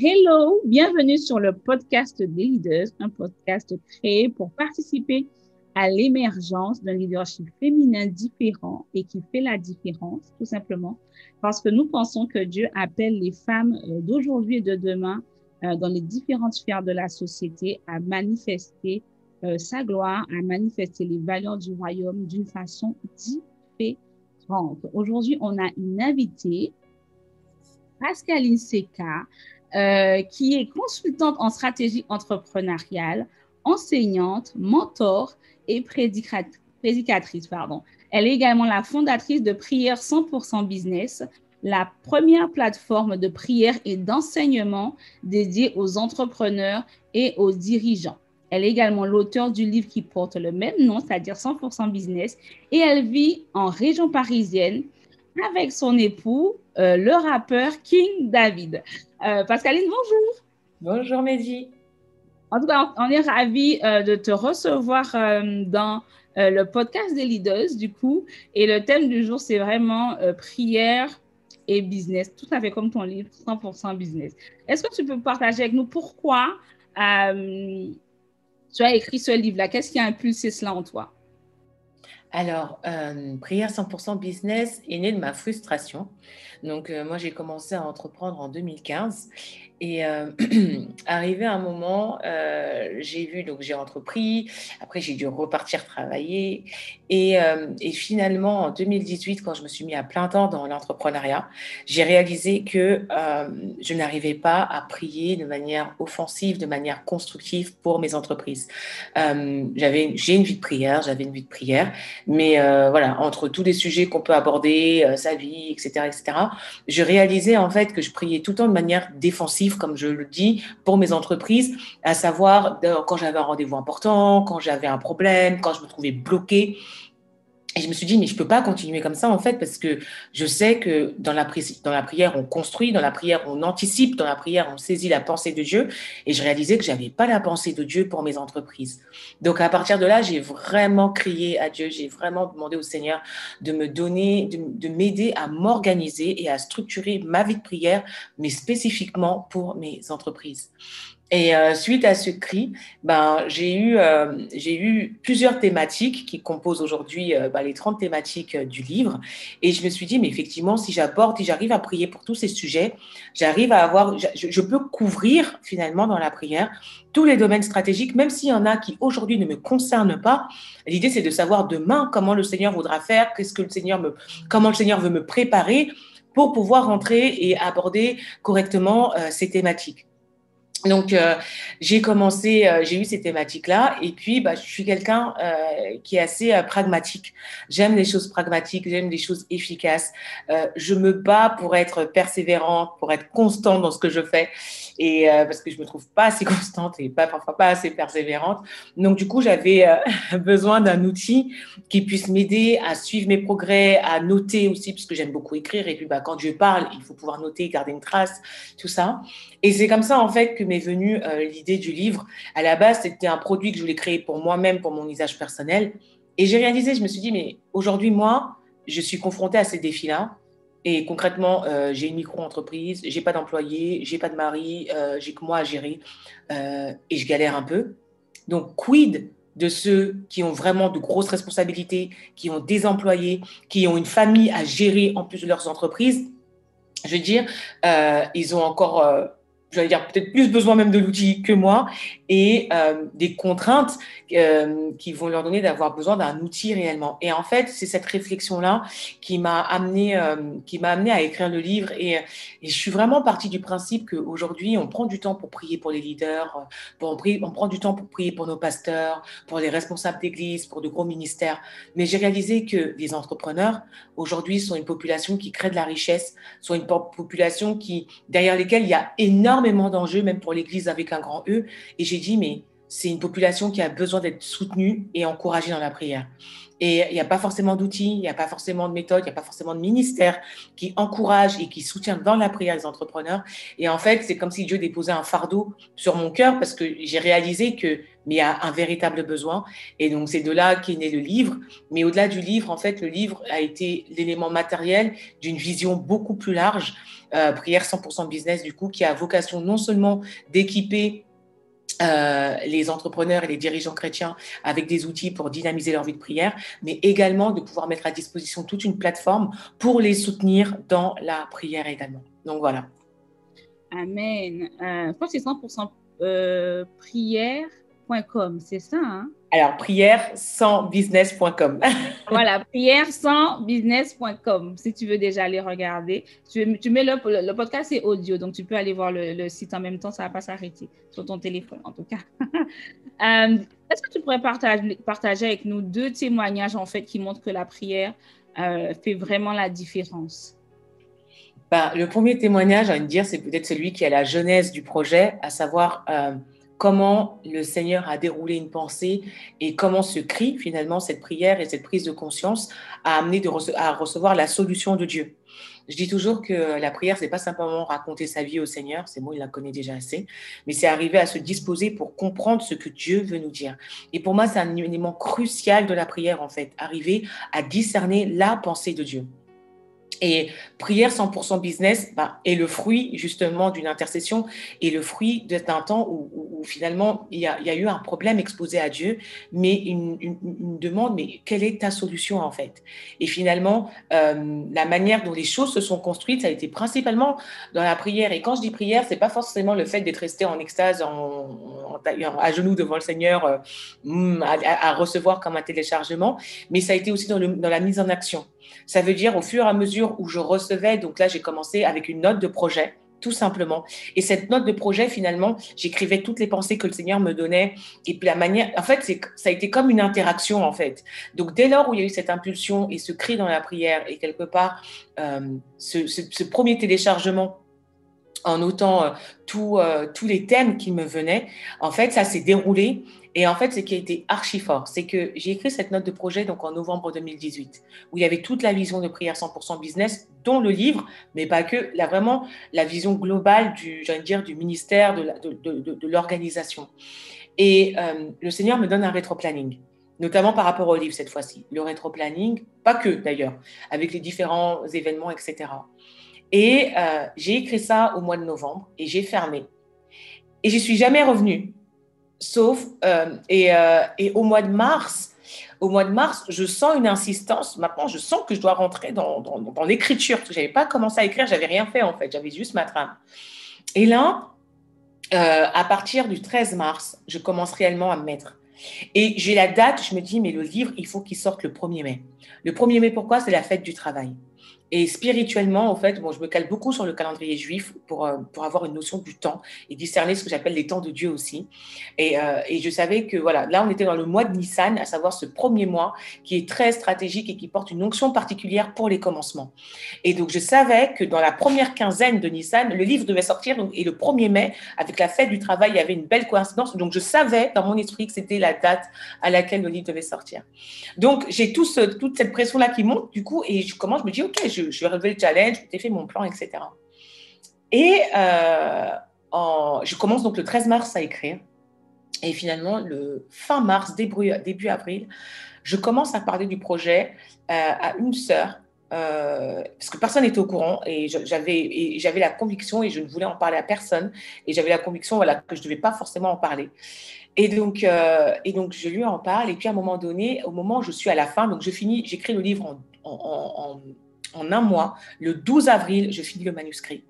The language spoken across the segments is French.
Hello, bienvenue sur le podcast des leaders, un podcast créé pour participer à l'émergence d'un leadership féminin différent et qui fait la différence, tout simplement, parce que nous pensons que Dieu appelle les femmes euh, d'aujourd'hui et de demain euh, dans les différentes sphères de la société à manifester euh, sa gloire, à manifester les valeurs du royaume d'une façon différente. Aujourd'hui, on a une invitée, Pascaline Seca, euh, qui est consultante en stratégie entrepreneuriale, enseignante, mentor et prédicatrice. Pardon. Elle est également la fondatrice de Prière 100% Business, la première plateforme de prière et d'enseignement dédiée aux entrepreneurs et aux dirigeants. Elle est également l'auteur du livre qui porte le même nom, c'est-à-dire 100% Business, et elle vit en région parisienne avec son époux, euh, le rappeur King David. Euh, Pascaline, bonjour. Bonjour Mehdi. En tout cas, on est ravis euh, de te recevoir dans le podcast des leaders, du coup. Et le thème du jour, c'est vraiment prière et business, tout à fait comme ton livre, 100% business. Est-ce que tu peux partager avec nous pourquoi tu as écrit ce livre-là? Qu'est-ce qui a impulsé cela en toi? Alors, euh, Prière 100% business est né de ma frustration. Donc, euh, moi, j'ai commencé à entreprendre en 2015 et euh, arrivé à un moment, euh, j'ai vu, donc j'ai entrepris, après j'ai dû repartir travailler. Et, euh, finalement, en 2018, quand je me suis mis à plein temps dans l'entrepreneuriat, j'ai réalisé que je n'arrivais pas à prier de manière offensive, de manière constructive pour mes entreprises. J'avais, j'ai une vie de prière, j'avais une vie de prière, mais voilà, entre tous les sujets qu'on peut aborder, sa vie, etc., etc., je réalisais en fait que je priais tout le temps de manière défensive comme je le dis, pour mes entreprises, à savoir quand j'avais un rendez-vous important, quand j'avais un problème, quand je me trouvais bloqué. Et je me suis dit, mais je ne peux pas continuer comme ça, en fait, parce que je sais que dans la, prière, on construit, dans la prière, on anticipe, dans la prière, on saisit la pensée de Dieu. Et je réalisais que je n'avais pas la pensée de Dieu pour mes entreprises. Donc, à partir de là, j'ai vraiment crié à Dieu, j'ai vraiment demandé au Seigneur de me donner, de m'aider à m'organiser et à structurer ma vie de prière, mais spécifiquement pour mes entreprises. Et euh, suite à ce cri, ben, j'ai eu, euh, eu plusieurs thématiques qui composent aujourd'hui euh, ben, les 30 thématiques euh, du livre. Et je me suis dit, mais effectivement, si j'apporte, si j'arrive à prier pour tous ces sujets, j'arrive à avoir, je, je, peux couvrir finalement dans la prière tous les domaines stratégiques, même s'il y en a qui aujourd'hui ne me concernent pas. L'idée, c'est de savoir demain comment le Seigneur voudra faire, qu'est-ce que le Seigneur me, comment le Seigneur veut me préparer pour pouvoir rentrer et aborder correctement euh, ces thématiques. Donc, euh, j'ai commencé, euh, j'ai eu ces thématiques-là, et puis bah, je suis quelqu'un euh, qui est assez pragmatique. J'aime les choses pragmatiques, j'aime les choses efficaces. Je me bats pour être persévérante, pour être constante dans ce que je fais, et euh, parce que je me trouve pas assez constante et pas parfois pas assez persévérante. Donc, du coup, j'avais besoin d'un outil qui puisse m'aider à suivre mes progrès, à noter aussi, parce que j'aime beaucoup écrire, et puis bah, quand je parle, il faut pouvoir noter, garder une trace, tout ça. Et c'est comme ça, en fait, que m'est venue euh, l'idée du livre. À la base, c'était un produit que je voulais créer pour moi-même, pour mon usage personnel. Et j'ai réalisé, je me suis dit, mais aujourd'hui, moi, je suis confrontée à ces défis-là. Et concrètement, euh, j'ai une micro-entreprise, j'ai pas d'employé, j'ai pas de mari, euh, j'ai que moi à gérer euh, et je galère un peu. Donc, quid de ceux qui ont vraiment de grosses responsabilités, qui ont des employés, qui ont une famille à gérer en plus de leurs entreprises? Je veux dire, euh, ils ont encore j'allais dire peut-être plus besoin même de l'outil que moi et euh, des contraintes euh, qui vont leur donner d'avoir besoin d'un outil réellement. Et en fait, c'est cette réflexion-là qui m'a amené, euh, qui m'a amené à écrire le livre. Et, je suis vraiment partie du principe qu'aujourd'hui, on prend du temps pour prier pour les leaders, pour, on, on prend du temps pour prier pour nos pasteurs, pour les responsables d'église, pour de gros ministères. Mais j'ai réalisé que les entrepreneurs, aujourd'hui, sont une population qui crée de la richesse, sont une population qui, derrière lesquelles il y a énormément d'enjeux, même pour l'église avec un grand E. Et j'ai dit, mais c'est une population qui a besoin d'être soutenue et encouragée dans la prière. Et il n'y a pas forcément d'outils, il n'y a pas forcément de méthodes, il n'y a pas forcément de ministère qui encourage et qui soutient dans la prière les entrepreneurs. Et en fait, c'est comme si Dieu déposait un fardeau sur mon cœur parce que j'ai réalisé que mais il y a un véritable besoin. Et donc, c'est de là qu'est né le livre. Mais au-delà du livre, en fait, le livre a été l'élément matériel d'une vision beaucoup plus large, euh, Prière 100% Business, du coup, qui a vocation non seulement d'équiper euh, les entrepreneurs et les dirigeants chrétiens avec des outils pour dynamiser leur vie de prière, mais également de pouvoir mettre à disposition toute une plateforme pour les soutenir dans la prière également. Donc voilà. Amen. Euh, je pense que c'est 100% euh, c'est ça, hein? Alors, prière sans business.com. voilà, prière sans business.com, si tu veux déjà aller regarder. Tu, tu mets le, le, podcast, c'est audio, donc tu peux aller voir le, site en même temps, ça ne va pas s'arrêter sur ton téléphone en tout cas. Euh, est-ce que tu pourrais partager, partager avec nous deux témoignages en fait qui montrent que la prière euh, fait vraiment la différence? Ben, le premier témoignage, à dire, c'est peut-être celui qui est la genèse du projet, à savoir euh, comment le Seigneur a déroulé une pensée et comment ce cri, finalement, cette prière et cette prise de conscience a amené à recevoir la solution de Dieu. Je dis toujours que la prière, c'est pas simplement raconter sa vie au Seigneur, c'est bon, il la connaît déjà assez, mais c'est arriver à se disposer pour comprendre ce que Dieu veut nous dire. Et pour moi, c'est un élément crucial de la prière, en fait, arriver à discerner la pensée de Dieu. Et prière 100% business bah, est le fruit justement d'une intercession et le fruit d'un temps où, finalement il y, a, eu un problème exposé à Dieu, mais une, demande, mais quelle est ta solution en fait? Et finalement, euh, la manière dont les choses se sont construites, ça a été principalement dans la prière. Et quand je dis prière, c'est pas forcément le fait d'être resté en extase, en, à genoux devant le Seigneur, euh, hmm, à, recevoir comme un téléchargement, mais ça a été aussi dans la mise en action. Ça veut dire au fur et à mesure où je recevais, donc là j'ai commencé avec une note de projet, tout simplement. Et cette note de projet, finalement, j'écrivais toutes les pensées que le Seigneur me donnait. Et puis la manière, en fait, ça a été comme une interaction, en fait. Donc dès lors où il y a eu cette impulsion et ce cri dans la prière, et quelque part, euh, ce, premier téléchargement en notant euh, euh, tous les thèmes qui me venaient, en fait, ça s'est déroulé et en fait, ce qui a été archi fort, c'est que j'ai écrit cette note de projet donc en novembre 2018, où il y avait toute la vision de prière 100% business, dont le livre, mais pas que, vraiment la vision globale du, dire, du ministère, de, l'organisation. Et euh, le Seigneur me donne un rétro-planning notamment par rapport au livre cette fois-ci. Le rétro-planning, pas que d'ailleurs, avec les différents événements, etc. Et euh, j'ai écrit ça au mois de novembre et j'ai fermé. Et j'y suis jamais revenue Sauf, euh, euh, et, au mois de mars, au mois de mars, je sens une insistance. Maintenant, je sens que je dois rentrer dans, dans, l'écriture. Je n'avais pas commencé à écrire, j'avais rien fait en fait, j'avais juste ma trame. Et là, euh, à partir du 13 mars, je commence réellement à me mettre. Et j'ai la date, je me dis, mais le livre, il faut qu'il sorte le 1er mai. Le 1er mai, pourquoi? C'est la fête du travail. Et spirituellement, en fait, bon, je me cale beaucoup sur le calendrier juif pour, euh, pour avoir une notion du temps et discerner ce que j'appelle les temps de Dieu aussi. Et, euh, et, je savais que, voilà, là, on était dans le mois de Nissan, à savoir ce premier mois qui est très stratégique et qui porte une onction particulière pour les commencements. Et donc, je savais que dans la première quinzaine de Nissan, le livre devait sortir. Et le 1er mai, avec la fête du travail, il y avait une belle coïncidence. Donc, je savais dans mon esprit que c'était la date à laquelle le livre devait sortir. Donc, j'ai tout ce, toute cette pression-là qui monte, du coup, et je commence, je me dis, OK, je je, vais relever le challenge, j'ai fait mon plan, etc. Et euh, je commence donc le 13 mars à écrire. Et finalement, le fin mars, début, avril, je commence à parler du projet euh, à une sœur, euh, parce que personne n'était au courant et j'avais, la conviction et je ne voulais en parler à personne et j'avais la conviction voilà, que je ne devais pas forcément en parler. Et donc, et donc, je lui en parle et puis à un moment donné, au moment où je suis à la fin, donc je finis, j'écris le livre en un mois, le 12 avril, je finis le manuscrit.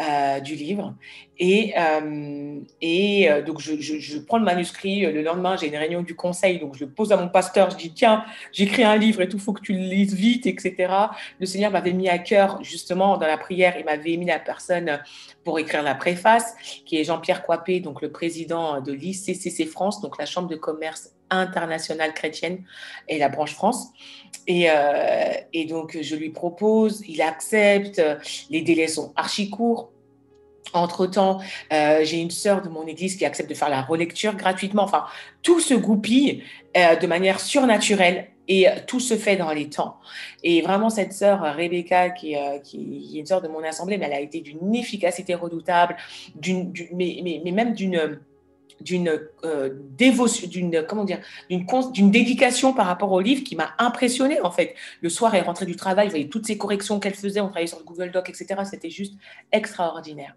Euh, du livre. Et, euh, et euh, donc, je, prends le manuscrit. Le lendemain, j'ai une réunion du conseil. Donc, je le pose à mon pasteur. Je dis Tiens, j'écris un livre et tout, faut que tu le lises vite, etc. Le Seigneur m'avait mis à cœur, justement, dans la prière, il m'avait mis la personne pour écrire la préface, qui est Jean-Pierre Coipé, donc le président de l'ICCC France, donc la Chambre de commerce internationale chrétienne et la branche France. Et, euh, et, donc, je lui propose, il accepte, les délais sont archi courts. Entre-temps, euh, j'ai une sœur de mon église qui accepte de faire la relecture gratuitement. Enfin, tout se goupille euh, de manière surnaturelle et tout se fait dans les temps. Et vraiment, cette sœur, Rebecca, qui, qui est une sœur de mon assemblée, mais elle a été d'une efficacité redoutable, d'une, mais, mais, mais, même d'une d'une euh, dévotion, d'une comment dire, d'une dédication par rapport au livre qui m'a impressionné en fait. Le soir, elle rentrait du travail, vous voyez toutes ces corrections qu'elle faisait, on travaillait sur le Google Doc, etc. C'était juste extraordinaire.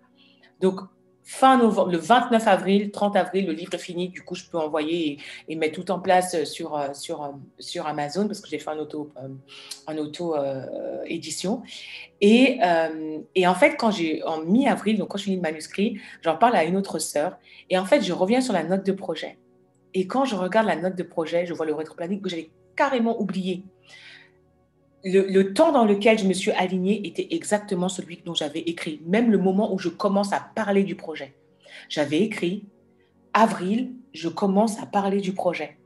Donc fin novembre, le 29 avril, 30 avril, le livre est fini. Du coup, je peux envoyer et, mettre tout en place sur, euh, sur, euh, sur Amazon parce que j'ai fait un auto, euh, auto édition. Et, et, en fait, quand j'ai en mi-avril, donc quand je finis le manuscrit, j'en parle à une autre sœur. Et en fait, je reviens sur la note de projet. Et quand je regarde la note de projet, je vois le rétroplanning que j'avais carrément oublié le, temps dans lequel je me suis alignée était exactement celui dont j'avais écrit, même le moment où je commence à parler du projet. J'avais écrit, avril, je commence à parler du projet.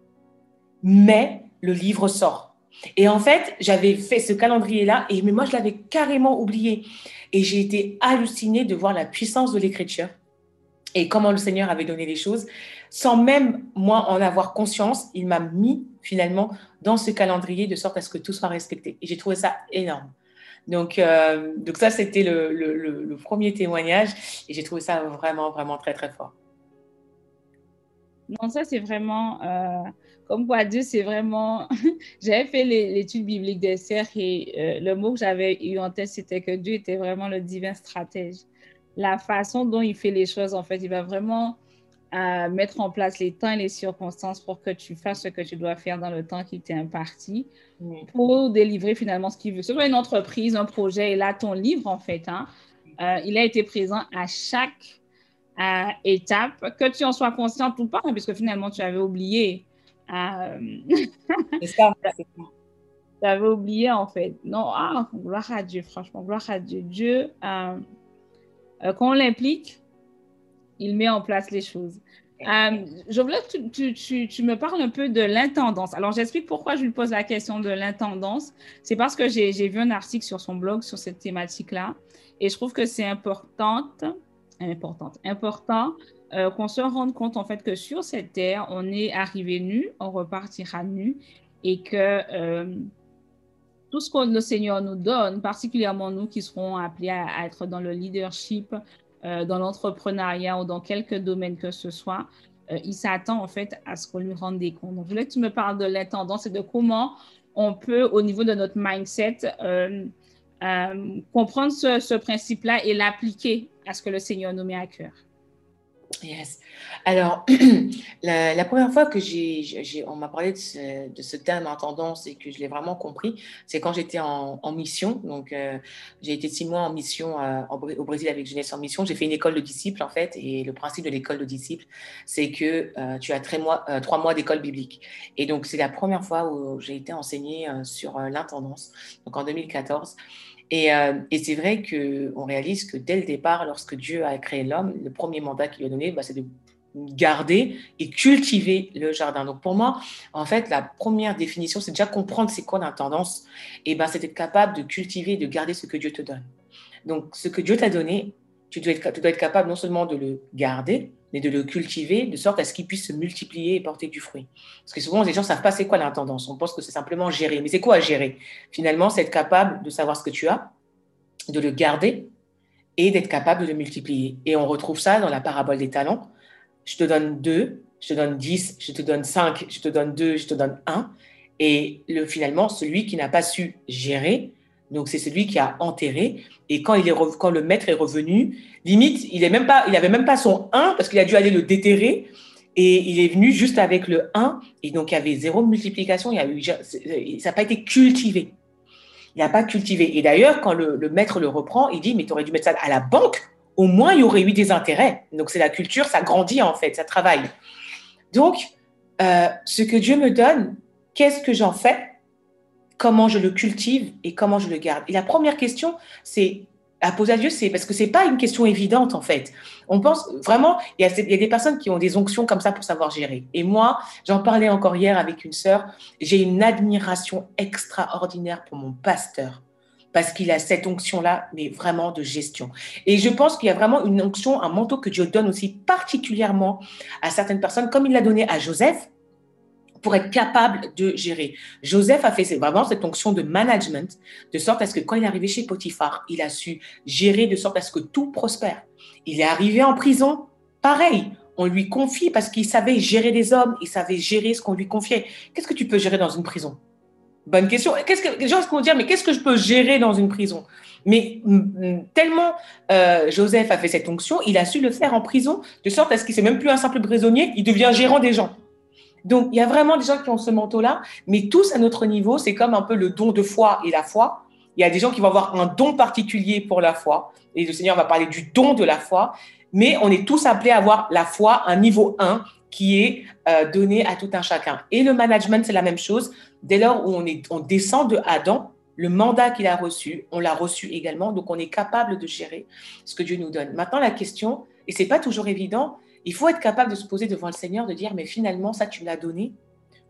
Mais le livre sort. Et en fait, j'avais fait ce calendrier-là, et mais moi, je l'avais carrément oublié. Et j'ai été hallucinée de voir la puissance de l'écriture et comment le Seigneur avait donné les choses. Sans même moi en avoir conscience, il m'a mis finalement dans ce calendrier de sorte à ce que tout soit respecté. Et j'ai trouvé ça énorme. Donc, euh, donc ça, c'était le, premier témoignage et j'ai trouvé ça vraiment, vraiment très, très fort. Non, ça, c'est vraiment, euh, comme quoi Dieu, c'est vraiment, j'avais fait l'étude biblique d'Esther et euh, le mot que j'avais eu en tête, c'était que Dieu était vraiment le divin stratège. La façon dont il fait les choses, en fait, il va vraiment à mettre en place les temps et les circonstances pour que tu fasses ce que tu dois faire dans le temps qui t'est imparti pour délivrer finalement ce qu'il veut. Ce soit une entreprise, un projet, et là, ton livre, en fait, hein, euh, il a été présent à chaque euh, étape, que tu en sois consciente ou pas, hein, puisque finalement, tu avais oublié. Euh... ça, tu avais oublié, en fait. Non, ah, gloire à Dieu, franchement, gloire à Dieu. Dieu, euh, quand on l'implique, il met en place les choses. Euh, je voulais que tu, me parles un peu de l'intendance. Alors, j'explique pourquoi je lui pose la question de l'intendance. C'est parce que j'ai vu un article sur son blog sur cette thématique-là et je trouve que c'est importante, importante, important euh, qu'on se rende compte en fait que sur cette terre, on est arrivé nu, on repartira nu et que euh, tout ce que le Seigneur nous donne, particulièrement nous qui serons appelés à être dans le leadership, euh, dans l'entrepreneuriat ou dans quelque domaine que ce soit, euh, il s'attend en fait à ce qu'on lui rende des comptes. Donc, je voulais que tu me parles de l'intendance et de comment on peut, au niveau de notre mindset, euh, comprendre ce, ce principe-là et l'appliquer à ce que le Seigneur nous met à cœur. Yes. Alors, la, première fois que j'ai, on m'a parlé de ce, terme en tendance et que je l'ai vraiment compris, c'est quand j'étais en, mission. Donc, euh, j'ai été six mois en mission euh, au Brésil avec Jeunesse en mission. J'ai fait une école de disciples, en fait. Et le principe de l'école de disciples, c'est que euh, tu as très mois, trois mois d'école biblique. Et donc, c'est la première fois où j'ai été enseignée sur l'intendance, donc en 2014. Euh, et, c'est vrai qu'on réalise que dès le départ, lorsque Dieu a créé l'homme, le premier mandat qu'il lui a donné, bah, c'est de garder et cultiver le jardin. Donc pour moi, en fait, la première définition, c'est déjà comprendre c'est quoi l'intendance. Et ben, c'est être capable de cultiver, de garder ce que Dieu te donne. Donc ce que Dieu t'a donné, tu dois être capable non seulement de le garder, mais de le cultiver de sorte à ce qu'il puisse se multiplier et porter du fruit. Parce que souvent, les gens ne savent pas c'est quoi l'intendance. On pense que c'est simplement gérer. Mais c'est quoi gérer? Finalement, c'est être capable de savoir ce que tu as, de le garder et d'être capable de le multiplier. Et on retrouve ça dans la parabole des talents. Je te donne deux, je te donne dix, je te donne cinq, je te donne deux, je te donne un. Et le, finalement, celui qui n'a pas su gérer, donc c'est celui qui a enterré. Et quand, il est, quand le maître est revenu, limite, il n'avait même, pas, même pas son 1 parce qu'il a dû aller le déterrer. Et il est venu juste avec le 1. Et donc, il y avait zéro multiplication. Il y a ça n'a pas été cultivé. Il n'a pas cultivé. Et d'ailleurs, quand le, maître le reprend, il dit, mais tu aurais dû mettre ça à la banque. Au moins, il y aurait eu des intérêts. Donc, c'est la culture, ça grandit en fait, ça travaille. Donc, euh, ce que Dieu me donne, qu'est-ce que j'en fais? Comment je le cultive et comment je le garde. Et la première question, c'est à poser à Dieu, c'est parce que c'est pas une question évidente en fait. On pense vraiment, il y, il y, a, des personnes qui ont des onctions comme ça pour savoir gérer. Et moi, j'en parlais encore hier avec une sœur, j'ai une admiration extraordinaire pour mon pasteur parce qu'il a cette onction-là, mais vraiment de gestion. Et je pense qu'il y a vraiment une onction, un manteau que Dieu donne aussi particulièrement à certaines personnes, comme il l'a donné à Joseph pour être capable de gérer. Joseph a fait vraiment cette fonction de management, de sorte à ce que quand il est arrivé chez Potiphar, il a su gérer de sorte à ce que tout prospère. Il est arrivé en prison, pareil. on lui confie parce qu'il savait gérer les hommes, il savait gérer ce qu'on lui confiait. Qu'est-ce que tu peux gérer dans une prison? Bonne question. Qu'est-ce que les gens vont dire Mais qu'est-ce que je peux gérer dans une prison? Mais mm, mm, tellement euh, Joseph a fait cette onction, il a su le faire en prison, de sorte à ce qu'il n'est même plus un simple prisonnier, il devient gérant des gens. Donc il y a vraiment des gens qui ont ce manteau-là, mais tous à notre niveau, c'est comme un peu le don de foi et la foi. Il y a des gens qui vont avoir un don particulier pour la foi, et le Seigneur va parler du don de la foi mais on est tous appelés à avoir la foi, un niveau 1 qui est euh, donné à tout un chacun. Et le management, c'est la même chose. Dès lors où on, on descend de Adam, le mandat qu'il a reçu, on l'a reçu également, donc on est capable de gérer ce que Dieu nous donne. Maintenant, la question, et c'est pas toujours évident, il faut être capable de se poser devant le Seigneur, de dire, mais finalement, ça, tu me l'as donné.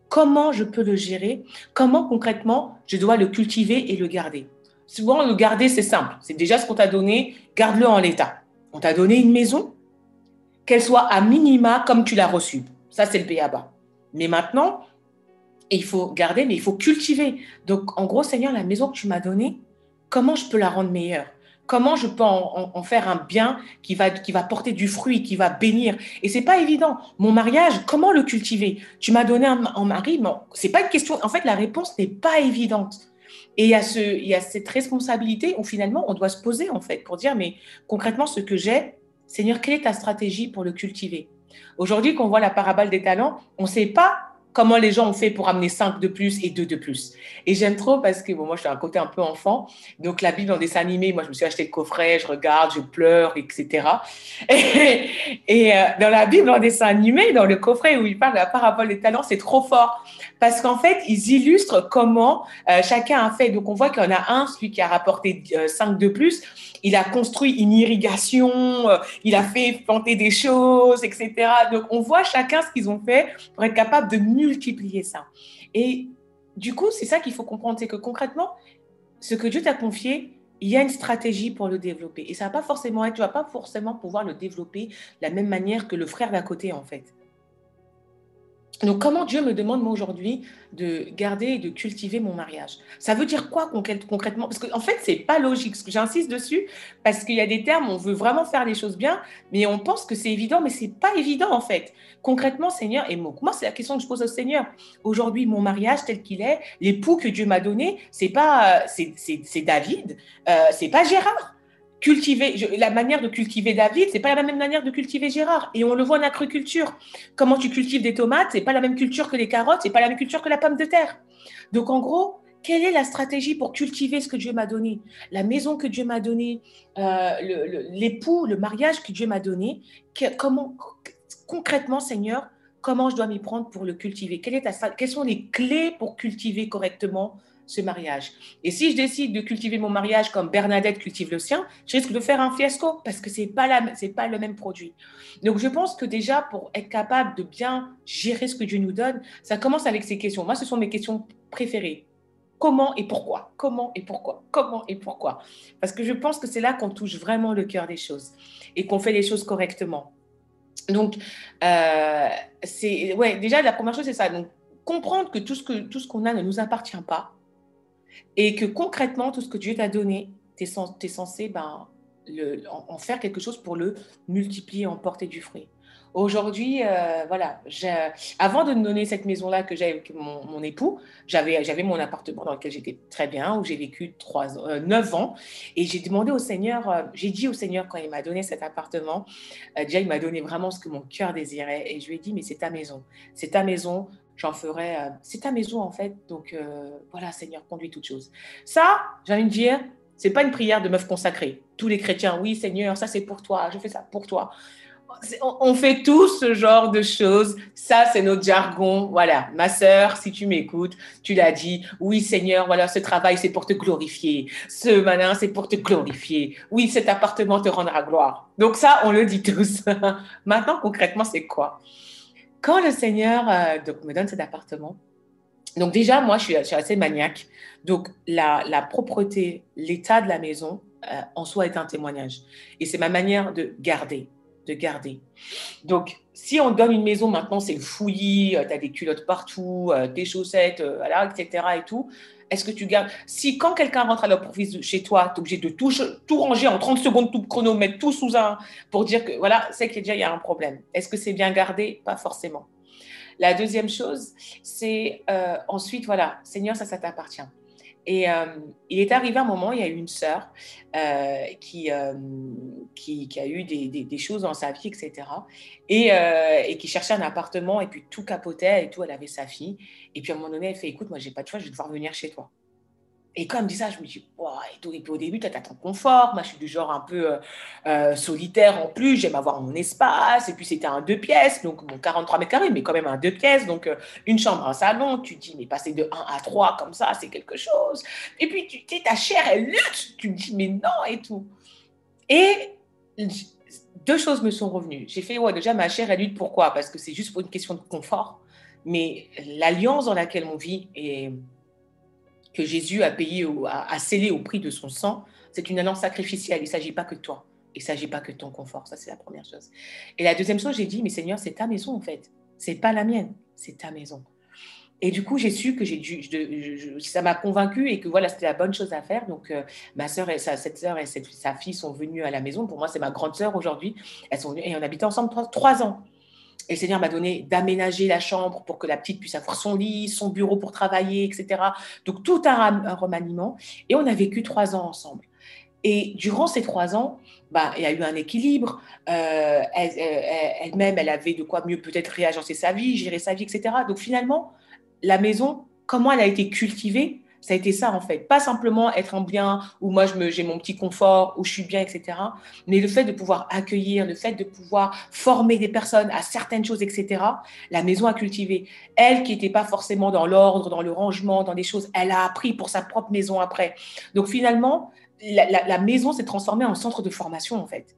Comment je peux le gérer? Comment concrètement je dois le cultiver et le garder? Souvent, le garder, c'est simple. C'est déjà ce qu'on t'a donné, garde-le en l'état. On t'a donné une maison, qu'elle soit à minima comme tu l'as reçue. Ça, c'est le BABA. Mais maintenant, il faut garder, mais il faut cultiver. Donc, en gros, Seigneur, la maison que tu m'as donnée, comment je peux la rendre meilleure? Comment je peux en, faire un bien qui va, qui va porter du fruit, qui va bénir Et c'est pas évident. Mon mariage, comment le cultiver? Tu m'as donné un, mari, mais c'est pas une question. En fait, la réponse n'est pas évidente. Et il y, a ce, il y a cette responsabilité où finalement on doit se poser en fait pour dire mais concrètement ce que j'ai, Seigneur, quelle est ta stratégie pour le cultiver? Aujourd'hui, quand on voit la parabole des talents, on ne sait pas comment les gens ont fait pour amener 5 de plus et 2 de plus. Et j'aime trop parce que moi, je suis un côté un peu enfant. Donc, la Bible en dessin animé, moi, je me suis acheté le coffret, je regarde, je pleure, etc. Et, euh, dans la Bible en dessin animé, dans le coffret où il parle de la parabole des talents, c'est trop fort. Parce qu'en fait, ils illustrent comment euh, chacun a fait. Donc, on voit qu'il y en a un, celui qui a rapporté 5 euh, de plus, il a construit une irrigation, il a fait planter des choses, etc. Donc, on voit chacun ce qu'ils ont fait pour être capable de multiplier ça. Et du coup, c'est ça qu'il faut comprendre, c'est que concrètement, ce que Dieu t'a confié, il y a une stratégie pour le développer. Et ça va pas forcément être, tu vas pas forcément pouvoir le développer de la même manière que le frère d'à côté, en fait. Donc, comment Dieu me demande, moi, aujourd'hui, de garder et de cultiver mon mariage? Ça veut dire quoi concrètement? Parce qu'en en fait, c'est pas logique. J'insiste dessus parce qu'il y a des termes, on veut vraiment faire les choses bien, mais on pense que c'est évident, mais c'est pas évident, en fait. Concrètement, Seigneur, et moi, c'est la question que je pose au Seigneur. Aujourd'hui, mon mariage tel qu'il est, l'époux que Dieu m'a donné, c'est pas, c'est David, euh, c'est pas Gérard cultiver, la manière de cultiver David, c'est pas la même manière de cultiver Gérard. Et on le voit en agriculture. Comment tu cultives des tomates, c'est pas la même culture que les carottes, c'est pas la même culture que la pomme de terre. Donc en gros, quelle est la stratégie pour cultiver ce que Dieu m'a donné? La maison que Dieu m'a donnée, euh, l'époux, le, mariage que Dieu m'a donné, comment, concrètement, Seigneur, comment je dois m'y prendre pour le cultiver? Quelle est ta, Quelles sont les clés pour cultiver correctement ce mariage. Et si je décide de cultiver mon mariage comme Bernadette cultive le sien, je risque de faire un fiasco parce que c'est pas la, c'est pas le même produit. Donc je pense que déjà pour être capable de bien gérer ce que Dieu nous donne, ça commence avec ces questions. Moi, ce sont mes questions préférées. Comment et pourquoi? Comment et pourquoi? Comment et pourquoi? Parce que je pense que c'est là qu'on touche vraiment le cœur des choses et qu'on fait les choses correctement. Donc, euh, c'est ouais, déjà la première chose c'est ça. Donc, comprendre que tout ce que tout ce qu'on a ne nous appartient pas et que concrètement, tout ce que Dieu t'a donné, tu es, censé ben, en, faire quelque chose pour le multiplier, en porter du fruit. Aujourd'hui, euh, voilà, avant de me donner cette maison-là que j'avais avec mon, époux, j'avais mon appartement dans lequel j'étais très bien, où j'ai vécu trois, euh, 9 ans. Et j'ai demandé au Seigneur, euh, j'ai dit au Seigneur quand il m'a donné cet appartement, euh, déjà il m'a donné vraiment ce que mon cœur désirait. Et je lui ai dit, mais c'est ta maison, c'est ta maison, j'en ferai. Euh, c'est ta maison en fait, donc euh, voilà, Seigneur, conduis toutes choses. Ça, j'ai envie de dire, c'est pas une prière de meuf consacrée. Tous les chrétiens, oui, Seigneur, ça c'est pour toi, je fais ça pour toi. On fait tous ce genre de choses. Ça, c'est notre jargon. Voilà, ma sœur, si tu m'écoutes, tu l'as dit. Oui, Seigneur, voilà, ce travail, c'est pour te glorifier. Ce malin, c'est pour te glorifier. Oui, cet appartement te rendra gloire. Donc ça, on le dit tous. Maintenant, concrètement, c'est quoi? Quand le Seigneur euh, me donne cet appartement, donc déjà, moi, je suis, assez maniaque. Donc, la, propreté, l'état de la maison, euh, en soi, est un témoignage. Et c'est ma manière de garder, de garder. Donc, si on donne une maison maintenant, c'est fouillis, tu as des culottes partout, des chaussettes, voilà, etc. et tout. Est-ce que tu gardes Si quand quelqu'un rentre à l'entreprise chez toi, tu es obligé de tout, tout, ranger en 30 secondes, tout chronomètre, tout sous un, pour dire que voilà, c'est qu'il y a un problème. Est-ce que c'est bien gardé? Pas forcément. La deuxième chose, c'est euh, ensuite, voilà, Seigneur, ça, ça t'appartient. Et euh, il est arrivé un moment, il y a eu une sœur euh, qui, qui, a eu des, choses dans sa vie, etc. Et, et, qui cherchait un appartement et puis tout capotait et tout, elle avait sa fille. Et puis à un moment donné, elle fait, écoute, moi, j'ai pas de choix, je vais devoir venir chez toi. Et quand elle me dit ça, je me dis, et, tout. et puis au début, tu as ton confort. Moi, je suis du genre un peu euh, euh, solitaire en plus. J'aime avoir mon espace. Et puis, c'était un deux pièces, donc bon, 43 mètres carrés, mais quand même un deux pièces. Donc, euh, une chambre, un salon. Tu dis, mais passer de 1 à 3 comme ça, c'est quelque chose. Et puis, tu sais, ta chair, elle lutte. Tu me dis, mais non, et tout. Et deux choses me sont revenues. J'ai fait, ouais, déjà, ma chair, elle lutte. Pourquoi? Parce que c'est juste pour une question de confort. Mais l'alliance dans laquelle on vit est que Jésus a payé, a, scellé au prix de son sang, c'est une alliance sacrificielle. Il ne s'agit pas que de toi. Il ne s'agit pas que de ton confort. Ça, c'est la première chose. Et la deuxième chose, j'ai dit, mais Seigneur, c'est ta maison, en fait. C'est pas la mienne. C'est ta maison. Et du coup, j'ai su que j'ai ça m'a convaincu et que voilà, c'était la bonne chose à faire. Donc, euh, ma sœur et sa, sœur et sa fille sont venues à la maison. Pour moi, c'est ma grande sœur aujourd'hui. Elles sont venues et on habitait ensemble trois ans. Et le Seigneur m'a donné d'aménager la chambre pour que la petite puisse avoir son lit, son bureau pour travailler, etc. Donc tout un, remaniement. Et on a vécu trois ans ensemble. Et durant ces trois ans, bah, il y a eu un équilibre. Euh, elle-même, elle, avait de quoi mieux peut-être réagencer sa vie, gérer sa vie, etc. Donc finalement, la maison, comment elle a été cultivée, ça a été ça, en fait. Pas simplement être un bien où moi, j'ai mon petit confort, où je suis bien, etc. Mais le fait de pouvoir accueillir, le fait de pouvoir former des personnes à certaines choses, etc. La maison a cultivé. Elle, qui n'était pas forcément dans l'ordre, dans le rangement, dans des choses, elle a appris pour sa propre maison après. Donc finalement, la, maison s'est transformée en centre de formation, en fait.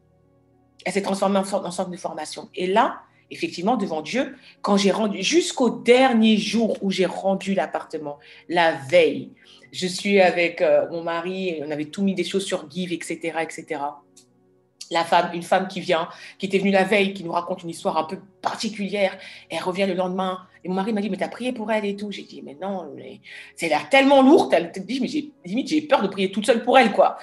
Elle s'est transformée en, en centre de formation. Et là, effectivement, devant Dieu, quand j'ai rendu, jusqu'au dernier jour où j'ai rendu l'appartement, la veille, je suis avec euh, mon mari, on avait tout mis des choses sur Give, etc., etc. La femme, une femme qui vient, qui était venue la veille, qui nous raconte une histoire un peu particulière, elle revient le lendemain. Et mon mari m'a dit, mais t'as prié pour elle et tout. J'ai dit, mais non, c'est l'air tellement lourd, t'as dit, mais j'ai j'ai peur de prier toute seule pour elle, quoi.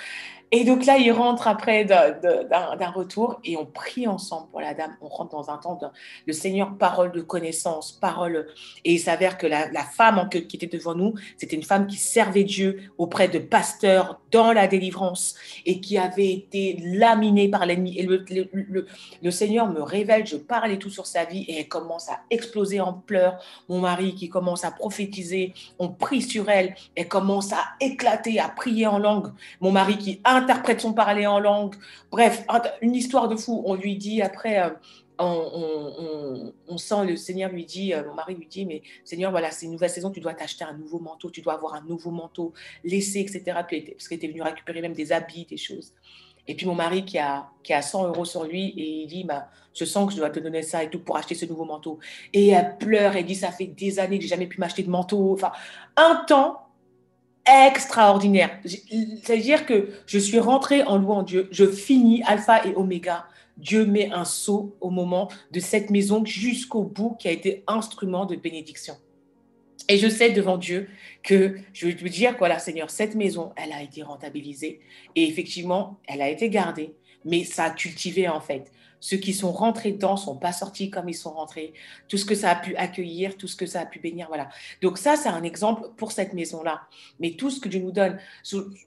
Et donc là, il rentre après d'un retour et on prie ensemble pour la dame. On rentre dans un temps de, le Seigneur, parole de connaissance, parole. Et il s'avère que la, femme qui était devant nous, c'était une femme qui servait Dieu auprès de pasteurs dans la délivrance et qui avait été laminée par l'ennemi. Et le, Seigneur me révèle, je parle et tout sur sa vie et elle commence à exploser en pleurs. Mon mari qui commence à prophétiser, on prie sur elle, elle commence à éclater, à prier en langue. Mon mari qui interprète son parler en langue. Bref, une histoire de fou. On lui dit après, euh, on, sent le Seigneur lui dit, euh, mon mari lui dit, mais Seigneur, voilà, c'est une nouvelle saison, tu dois t'acheter un nouveau manteau, tu dois avoir un nouveau manteau, laisser, etc. parce qu'il était venu récupérer même des habits, des choses. Et puis mon mari qui a, qui a 100 euros sur lui et il dit, bah, je sens que je dois te donner ça et tout pour acheter ce nouveau manteau. Et elle pleure, elle dit, ça fait des années que j'ai jamais pu m'acheter de manteau. Enfin, un temps extraordinaire. C'est-à-dire que je suis rentrée en louant Dieu, je finis alpha et oméga. Dieu met un saut au moment de cette maison jusqu'au bout qui a été instrument de bénédiction. Et je sais devant Dieu que je vais te dire, voilà, Seigneur, cette maison, elle a été rentabilisée et effectivement, elle a été gardée, mais ça a cultivé en fait. Ceux qui sont rentrés dedans sont pas sortis comme ils sont rentrés. Tout ce que ça a pu accueillir, tout ce que ça a pu bénir, voilà. Donc ça, c'est un exemple pour cette maison-là. Mais tout ce que Dieu nous donne,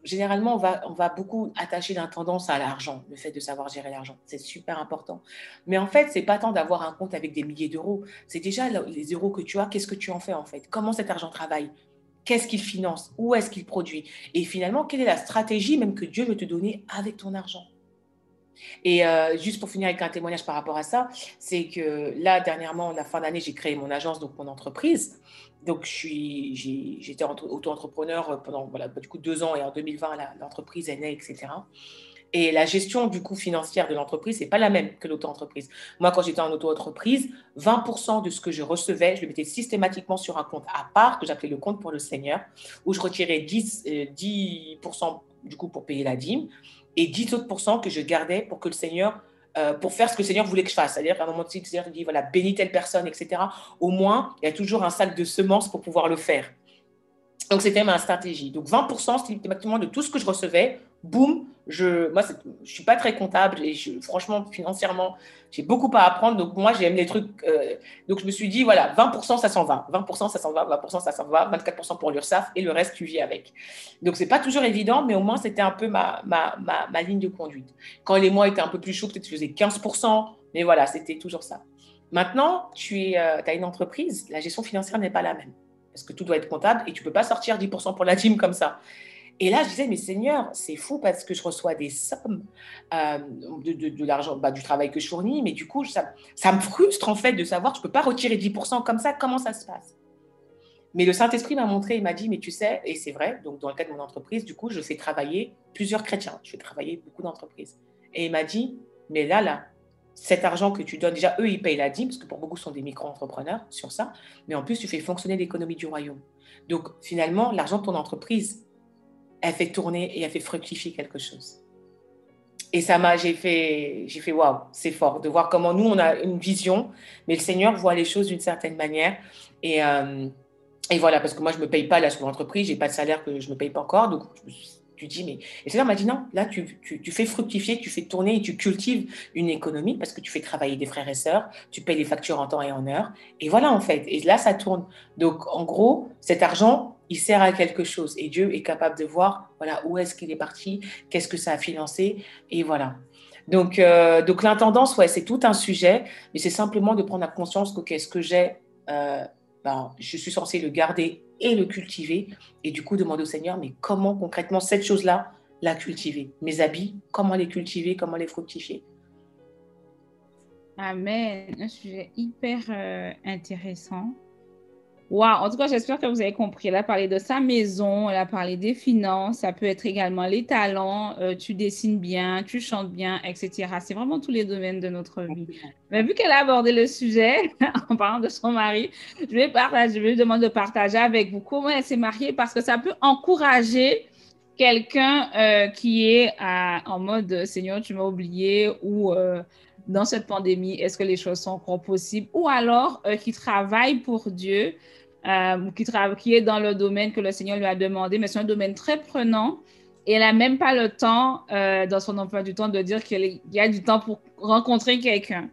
généralement, on va, beaucoup attacher l'intendance à l'argent, le fait de savoir gérer l'argent. C'est super important. Mais en fait, c'est pas tant d'avoir un compte avec des milliers d'euros. C'est déjà les euros que tu as, qu'est-ce que tu en fais en fait? Comment cet argent travaille? Qu'est-ce qu'il finance? Où est-ce qu'il produit? Et finalement, quelle est la stratégie même que Dieu veut te donner avec ton argent? Et euh, juste pour finir avec un témoignage par rapport à ça, c'est que là, dernièrement, la fin d'année, j'ai créé mon agence, donc mon entreprise. Donc, j'étais auto-entrepreneur pendant voilà, du coup, deux ans et en 2020, l'entreprise est née, etc. Et la gestion du coût financière de l'entreprise, c'est pas la même que l'auto-entreprise. Moi, quand j'étais en auto-entreprise, 20% de ce que je recevais, je le mettais systématiquement sur un compte à part, que j'appelais le compte pour le Seigneur, où je retirais 10, 10% euh, du coup pour payer la dîme et 10 autres que je gardais pour que le Seigneur euh, pour faire ce que le Seigneur voulait que je fasse. C'est-à-dire qu'à un moment donné, le Seigneur dit, voilà, bénis telle personne, etc. Au moins, il y a toujours un sac de semences pour pouvoir le faire. Donc, c'était ma stratégie. Donc, 20%, c'était exactement de tout ce que je recevais. Boum, je, moi, je suis pas très comptable et franchement, financièrement, j'ai beaucoup à apprendre. Donc, moi, j'aime les trucs. Euh, donc, je me suis dit, voilà, 20%, ça s'en va. 20%, ça s'en va. 20%, ça s'en va. 24% pour l'URSSAF et le reste, tu vis avec. Donc, ce n'est pas toujours évident, mais au moins, c'était un peu ma, ma, ma, ma, ligne de conduite. Quand les mois étaient un peu plus chauds, peut-être je faisais 15%, mais voilà, c'était toujours ça. Maintenant, tu euh, as une entreprise, la gestion financière n'est pas la même. Parce que tout doit être comptable et tu peux pas sortir 10% pour la team comme ça. Et là, je disais, mais Seigneur, c'est fou parce que je reçois des sommes euh, de, de, l'argent, bah, du travail que je fournis, mais du coup, ça, me frustre en fait de savoir que je ne peux pas retirer 10% comme ça, comment ça se passe? Mais le Saint-Esprit m'a montré, il m'a dit, mais tu sais, et c'est vrai, donc dans le cas de mon entreprise, du coup, je fais travailler plusieurs chrétiens, je fais travailler beaucoup d'entreprises. Et il m'a dit, mais là, là, cet argent que tu donnes, déjà, eux, ils payent la dîme, parce que pour beaucoup, ce sont des micro-entrepreneurs sur ça, mais en plus, tu fais fonctionner l'économie du royaume. Donc, finalement, l'argent de ton entreprise, elle fait tourner et elle fait fructifier quelque chose. Et ça m'a, j'ai fait, j'ai fait waouh, c'est fort de voir comment nous on a une vision, mais le Seigneur voit les choses d'une certaine manière. Et, euh, et voilà, parce que moi je me paye pas là sur l'entreprise, j'ai pas de salaire que je me paye pas encore, donc tu dis mais et le Seigneur m'a dit non, là tu, tu, tu, fais fructifier, tu fais tourner et tu cultives une économie parce que tu fais travailler des frères et sœurs, tu payes les factures en temps et en heure, et voilà en fait. Et là ça tourne. Donc en gros, cet argent il sert à quelque chose. Et Dieu est capable de voir voilà, où est-ce qu'il est parti, qu'est-ce que ça a financé, et voilà. Donc, euh, donc l'intendance, ouais, c'est tout un sujet, mais c'est simplement de prendre conscience que qu'est-ce que j'ai, euh, ben, je suis censé le garder et le cultiver, et du coup demander au Seigneur, mais comment concrètement cette chose-là, la cultiver? Mes habits, comment les cultiver, comment les fructifier? Amen, un sujet hyper euh, intéressant. Wow, en tout cas, j'espère que vous avez compris. Elle a parlé de sa maison, elle a parlé des finances, ça peut être également les talents, euh, tu dessines bien, tu chantes bien, etc. C'est vraiment tous les domaines de notre vie. Mais vu qu'elle a abordé le sujet en parlant de son mari, je vais, partager, je vais lui demander de partager avec vous comment elle s'est mariée parce que ça peut encourager quelqu'un euh, qui est en mode Seigneur, tu m'as oublié ou euh, dans cette pandémie, est-ce que les choses sont encore possibles? ou alors qui travaille pour Dieu euh, qui, qui est dans le domaine que le Seigneur lui a demandé, mais c'est un domaine très prenant. Et elle n'a même pas le temps, euh, dans son emploi du temps, de dire qu'il y a du temps pour rencontrer quelqu'un.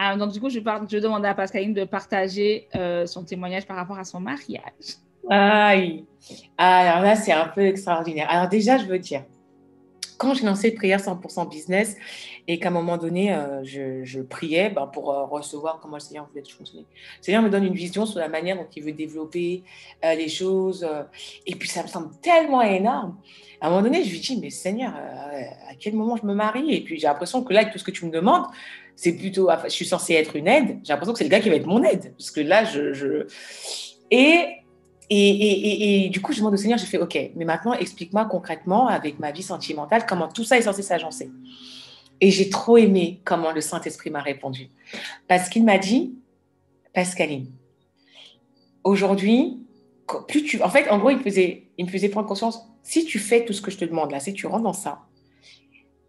Euh, donc, du coup, je, je demande à Pascaline de partager son témoignage par rapport à son mariage. Aïe. Alors là, c'est un peu extraordinaire. Alors déjà, je veux dire, quand j'ai lancé Prière 100% Business et qu'à un moment donné, euh, je, priais ben, pour euh, recevoir comment le Seigneur voulait fonctionner. Le Seigneur me donne une vision sur la manière dont il veut développer euh, les choses. et puis, ça me semble tellement énorme. À un moment donné, je lui dis, mais Seigneur, à quel moment je me marie? Et puis, j'ai l'impression que là, avec tout ce que tu me demandes, c'est plutôt, je suis censée être une aide. J'ai l'impression que c'est le gars qui va être mon aide. Parce que là, je... je... Et et, du coup, je demande au Seigneur, j'ai fait, OK, mais maintenant, explique-moi concrètement, avec ma vie sentimentale, comment tout ça est censé s'agencer. Et j'ai trop aimé comment le Saint-Esprit m'a répondu. Parce qu'il m'a dit, Pascaline, aujourd'hui, plus tu... En fait, en gros, il me, faisait, prendre conscience, si tu fais tout ce que je te demande là, si tu rentres dans ça,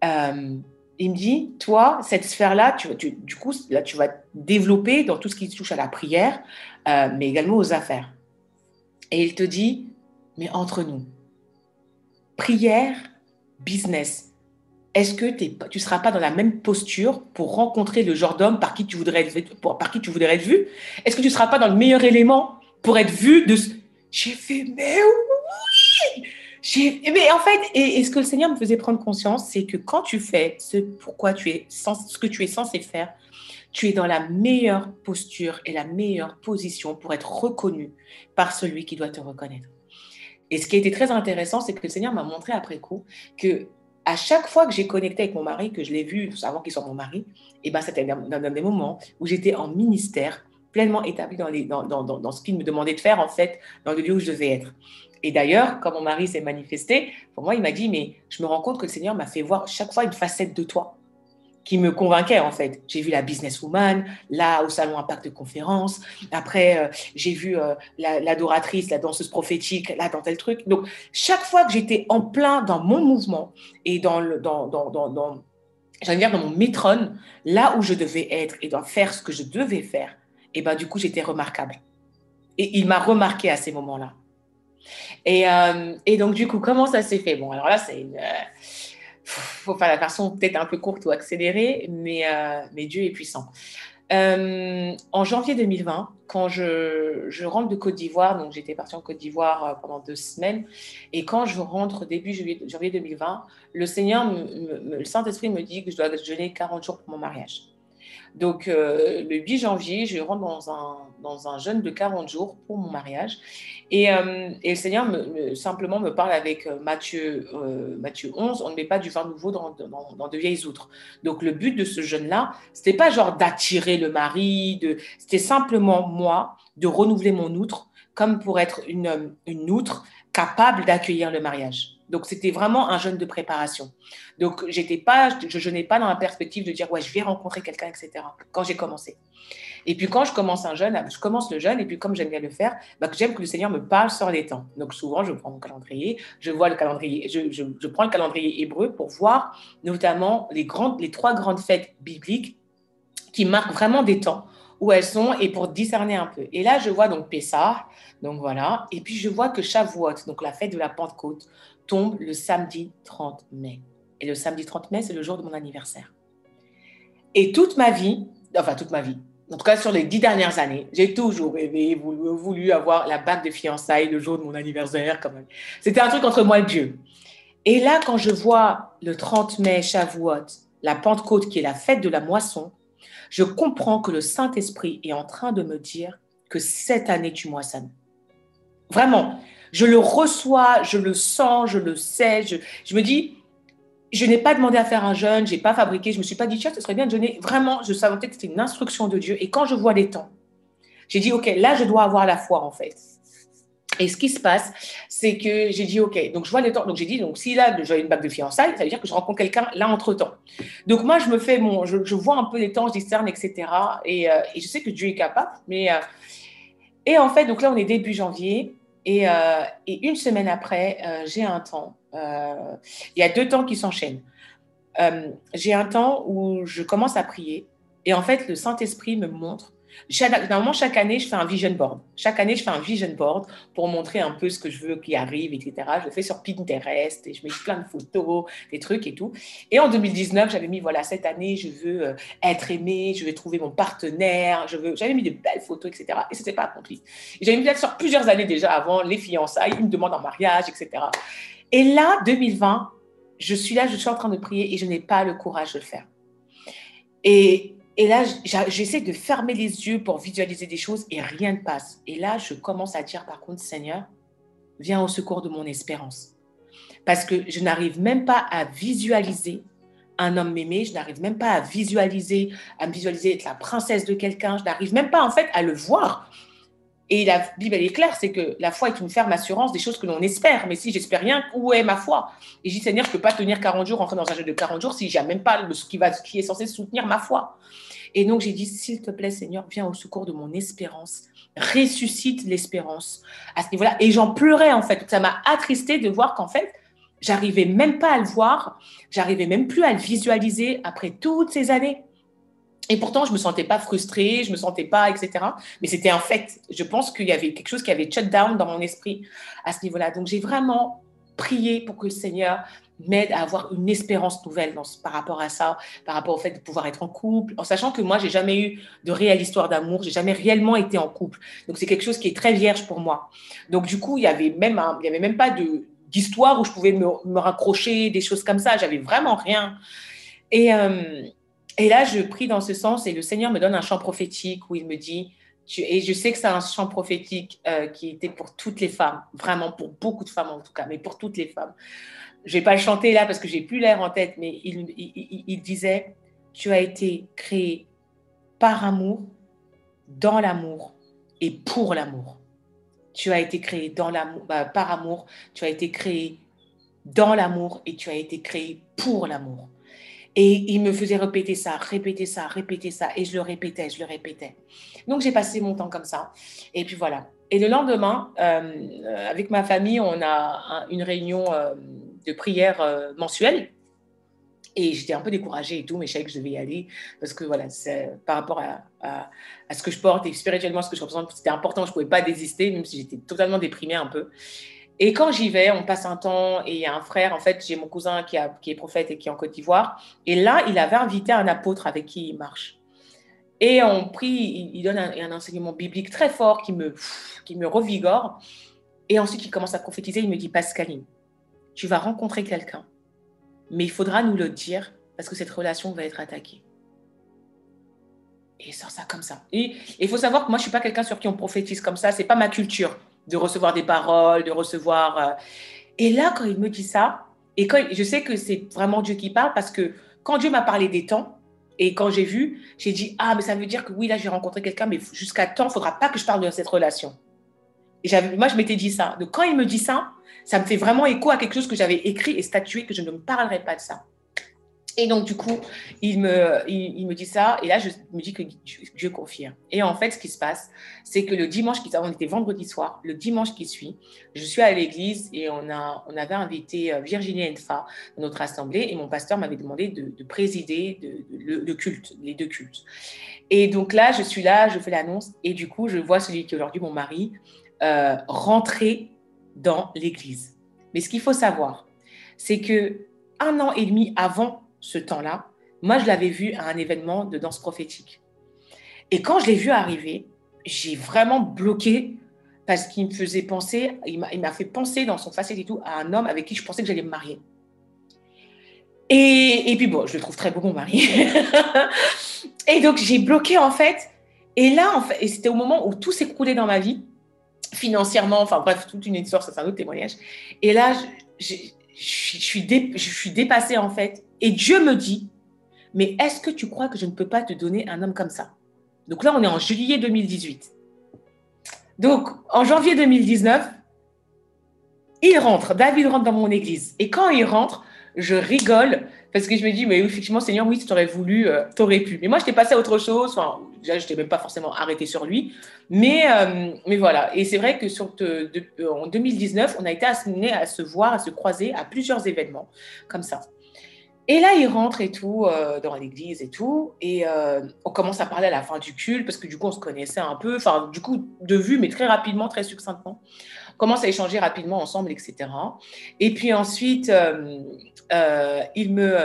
euh, il me dit, toi, cette sphère-là, tu, du coup, là, tu vas développer dans tout ce qui touche à la prière, euh, mais également aux affaires. Et il te dit, mais entre nous, prière, business, est-ce que tu ne seras pas dans la même posture pour rencontrer le genre d'homme par qui tu voudrais être, vu Est-ce que tu ne seras pas dans le meilleur élément pour être vu de J'ai fait, mais oui mais en fait, et, ce que le Seigneur me faisait prendre conscience, c'est que quand tu fais ce pourquoi tu es, ce que tu es censé faire, tu es dans la meilleure posture et la meilleure position pour être reconnu par celui qui doit te reconnaître. Et ce qui a été très intéressant, c'est que le Seigneur m'a montré après coup que à chaque fois que j'ai connecté avec mon mari, que je l'ai vu avant qu'il soit mon mari, et eh ben c'était dans, des moments où j'étais en ministère, pleinement établi dans, dans, ce qu'il me demandait de faire, en fait, dans le lieu où je devais être. Et d'ailleurs, quand mon mari s'est manifesté, pour moi, il m'a dit, mais je me rends compte que le Seigneur m'a fait voir chaque fois une facette de toi qui me convainquait en fait. J'ai vu la businesswoman, là au salon Impact de conférence. Après, euh, j'ai vu euh, l'adoratrice, la, danseuse prophétique, là dans tel truc. Donc, chaque fois que j'étais en plein dans mon mouvement et dans, le, dans, dans, dans, j'allais dire dans mon métron, là où je devais être et dans faire ce que je devais faire, et ben du coup, j'étais remarquable. Et il m'a remarqué à ces moments-là. Et, euh, et, donc, du coup, comment ça s'est fait? Bon, alors là, c'est une. Euh, faut la version peut-être un peu courte ou accélérée, mais, euh, mais Dieu est puissant. en janvier 2020, quand je, je rentre de Côte d'Ivoire, donc j'étais partie en Côte d'Ivoire pendant deux semaines, et quand je rentre début janvier, 2020, le Seigneur, le Saint-Esprit me dit que je dois jeûner 40 jours pour mon mariage. Donc, le 8 janvier, je rentre dans un, dans un jeûne de 40 jours pour mon mariage. Et, euh, le Seigneur me, simplement me parle avec euh, Matthieu, euh, Matthieu 11, on ne met pas du vin nouveau dans, dans, de vieilles outres. Donc le but de ce jeûne-là, c'était pas genre d'attirer le mari, de, c'était simplement moi de renouveler mon outre comme pour être une, une outre capable d'accueillir le mariage. Donc, c'était vraiment un jeûne de préparation. Donc, j'étais pas, je jeûnais pas dans la perspective de dire, ouais, je vais rencontrer quelqu'un, etc. Quand j'ai commencé. Et puis quand je commence un jeûne, je commence le jeûne, et puis comme j'aime bien le faire, bah, j'aime que le Seigneur me parle sur les temps. Donc souvent, je prends mon calendrier, je vois le calendrier, je, prends le calendrier hébreu pour voir notamment les, les trois grandes fêtes bibliques qui marquent vraiment des temps où elles sont et pour discerner un peu. Et là, je vois donc Pessah, donc voilà, et puis je vois que Shavuot, donc la fête de la Pentecôte, tombe le samedi 30 mai. Et le samedi 30 mai, c'est le jour de mon anniversaire. Et toute ma vie, enfin toute ma vie, en tout cas sur les dix dernières années, j'ai toujours rêvé, voulu, avoir la bague de fiançailles le jour de mon anniversaire. C'était un truc entre moi et Dieu. Et là, quand je vois le 30 mai, Shavuot, la Pentecôte qui est la fête de la moisson, je comprends que le Saint-Esprit est en train de me dire que cette année, tu moissonnes. Vraiment, je le reçois, je le sens, je le sais. Je me dis, je n'ai pas demandé à faire un jeûne, je n'ai pas fabriqué, je me suis pas dit, tiens, ce serait bien de jeûner. Vraiment, je savais que c'était une instruction de Dieu. Et quand je vois les temps, j'ai dit, OK, là, je dois avoir la foi, en fait. Et ce qui se passe, c'est que j'ai dit, OK, donc je vois les temps. Donc j'ai dit, donc si là, j'ai une bague de fiançailles, ça veut dire que je rencontre quelqu'un là entre-temps. Donc moi, je me fais mon, je, vois un peu les temps, je discerne, etc. Et, euh, et, je sais que Dieu est capable. Mais, euh, et en fait, donc là, on est début janvier. Et, euh, et une semaine après, j'ai un temps euh, il y a deux temps qui s'enchaînent. Euh, j'ai un temps où je commence à prier et en fait, le Saint-Esprit me montre normalement, chaque année, je fais un vision board. Chaque année, je fais un vision board pour montrer un peu ce que je veux qui arrive, etc. Je le fais sur Pinterest et je mets plein de photos, des trucs et tout. Et en 2019, j'avais mis, voilà, cette année, je veux euh, être aimé, je veux trouver mon partenaire, je veux... J'avais mis de belles photos, etc. Et ce n'était pas accompli. J'avais mis ça sur plusieurs années déjà avant les fiançailles, une demande en mariage, etc. Et là, 2020, je suis là, je suis en train de prier et je n'ai pas le courage de le faire. Et, et là, j'essaie de fermer les yeux pour visualiser des choses et rien ne passe. Et là, je commence à dire par contre, Seigneur, viens au secours de mon espérance. Parce que je n'arrive même pas à visualiser un homme aimé, je n'arrive même pas à visualiser, à visualiser être la princesse de quelqu'un, je n'arrive même pas en fait à le voir. Et la Bible, elle est claire, c'est que la foi est une ferme assurance des choses que l'on espère. Mais si j'espère rien, où est ma foi? Et je dis, Seigneur, je ne peux pas tenir 40 jours, rentrer dans un jeu de 40 jours si j'ai même pas ce qui, va, qui est censé soutenir ma foi. Et donc, j'ai dit, s'il te plaît, Seigneur, viens au secours de mon espérance. Ressuscite l'espérance à ce niveau-là. Et j'en pleurais, en fait. Ça m'a attristé de voir qu'en fait, j'arrivais même pas à le voir. J'arrivais même plus à le visualiser après toutes ces années. Et pourtant, je me sentais pas frustrée, je me sentais pas, etc. Mais c'était un fait. Je pense qu'il y avait quelque chose qui avait shut down dans mon esprit à ce niveau-là. Donc, j'ai vraiment prié pour que le Seigneur m'aide à avoir une espérance nouvelle par rapport à ça, par rapport au fait de pouvoir être en couple, en sachant que moi, j'ai jamais eu de réelle histoire d'amour, j'ai jamais réellement été en couple. Donc, c'est quelque chose qui est très vierge pour moi. Donc, du coup, il y avait même, avait même pas d'histoire où je pouvais me, me, raccrocher, des choses comme ça. J'avais vraiment rien. Et, euh, et là, je prie dans ce sens et le Seigneur me donne un chant prophétique où il me dit, et je sais que c'est un chant prophétique euh, qui était pour toutes les femmes, vraiment pour beaucoup de femmes en tout cas, mais pour toutes les femmes. Je vais pas le chanter là parce que j'ai plus l'air en tête, mais il, il, disait, tu as été créé par amour, dans l'amour et pour l'amour. Tu as été créé dans l'amour, bah, par amour, tu as été créé dans l'amour et tu as été créé pour l'amour. Et il me faisait répéter ça, répéter ça, répéter ça. Et je le répétais, je le répétais. Donc j'ai passé mon temps comme ça. Et puis voilà. Et le lendemain, euh, avec ma famille, on a une réunion euh, de prière euh, mensuelle. Et j'étais un peu découragée et tout, mais je savais que je devais y aller parce que voilà, par rapport à, à, ce que je porte et spirituellement ce que je représente, c'était important, je ne pouvais pas désister, même si j'étais totalement déprimée un peu. Et quand j'y vais, on passe un temps et il y a un frère, en fait, j'ai mon cousin qui, est prophète et qui est en Côte d'Ivoire. Et là, il avait invité un apôtre avec qui il marche. Et on prie, il, donne un, enseignement biblique très fort qui me, qui me revigore. Et ensuite, il commence à prophétiser. Il me dit Pascaline, tu vas rencontrer quelqu'un, mais il faudra nous le dire parce que cette relation va être attaquée. Et il sort ça comme ça. Et il faut savoir que moi, je ne suis pas quelqu'un sur qui on prophétise comme ça. Ce n'est pas ma culture de recevoir des paroles, de recevoir. Euh. Et là, quand il me dit ça, et quand je sais que c'est vraiment Dieu qui parle, parce que quand Dieu m'a parlé des temps, et quand j'ai vu, j'ai dit Ah, mais ça veut dire que oui, là, j'ai rencontré quelqu'un, mais jusqu'à temps, il ne faudra pas que je parle de cette relation. Et moi, je m'étais dit ça. Donc, quand il me dit ça, ça me fait vraiment écho à quelque chose que j'avais écrit et statué, que je ne me parlerai pas de ça. Et donc, du coup, il me, il, me dit ça. Et là, je me dis que Dieu confirme. Et en fait, ce qui se passe, c'est que le dimanche qui on était vendredi soir, le dimanche qui suit, je suis à l'église et on, a, on avait invité euh, Virginie Enfa dans notre assemblée. Et mon pasteur m'avait demandé de, présider le, culte, les deux cultes. Et donc là, je suis là, je fais l'annonce. Et du coup, je vois celui qui est aujourd'hui mon mari euh, rentrer dans l'église. Mais ce qu'il faut savoir, c'est que un an et demi avant ce temps-là, moi, je l'avais vu à un événement de danse prophétique. Et quand je l'ai vu arriver, j'ai vraiment bloqué parce qu'il me faisait penser, il m'a fait penser dans son facette et tout à un homme avec qui je pensais que j'allais me marier. Et, puis bon, je le trouve très beau, mon mari. et donc, j'ai bloqué en fait. Et là, en fait, c'était au moment où tout s'écroulait dans ma vie, financièrement, enfin bref, toute une histoire, c'est un autre témoignage. Et là, je suis dépassée en fait. Et Dieu me dit, mais est-ce que tu crois que je ne peux pas te donner un homme comme ça? Donc là, on est en juillet 2018. Donc, en janvier 2019, il rentre, David rentre dans mon église. Et quand il rentre, je rigole parce que je me dis, mais effectivement, Seigneur, oui, tu aurais voulu, euh, tu aurais pu. Mais moi, je t'ai passé à autre chose. Déjà, je n'étais même pas forcément arrêté sur lui. Mais, euh, mais voilà. Et c'est vrai que euh, en 2019, on a été amené à se voir, à se croiser à plusieurs événements comme ça. Et là, il rentre et tout, euh, dans l'église et tout. Et euh, on commence à parler à la fin du culte, parce que du coup, on se connaissait un peu, enfin, du coup, de vue, mais très rapidement, très succinctement. On commence à échanger rapidement ensemble, etc. Et puis ensuite, euh, il me.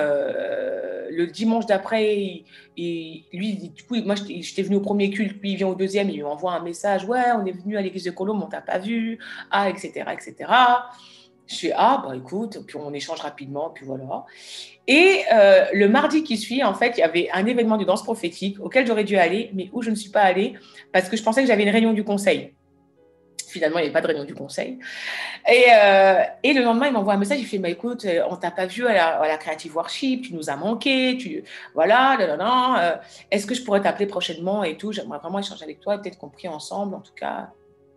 le dimanche d'après, lui, du coup, moi, j'étais venu au premier culte, puis il vient au deuxième, il m'envoie un message Ouais, on est venu à l'église de Colombe, on t'a pas vu, ah, etc., etc. Je suis ah bah écoute, puis on échange rapidement, puis voilà. Et euh, le mardi qui suit, en fait, il y avait un événement de danse prophétique auquel j'aurais dû aller, mais où je ne suis pas allée parce que je pensais que j'avais une réunion du conseil. Finalement, il n'y avait pas de réunion du conseil. Et, euh, le lendemain, il m'envoie un message. Il fait bah, écoute, euh, on t'a pas vu à la, Creative Worship, tu nous as manqué, tu voilà. Est-ce que je pourrais t'appeler prochainement et tout? J'aimerais vraiment échanger avec toi, peut-être qu'on prie ensemble, en tout cas.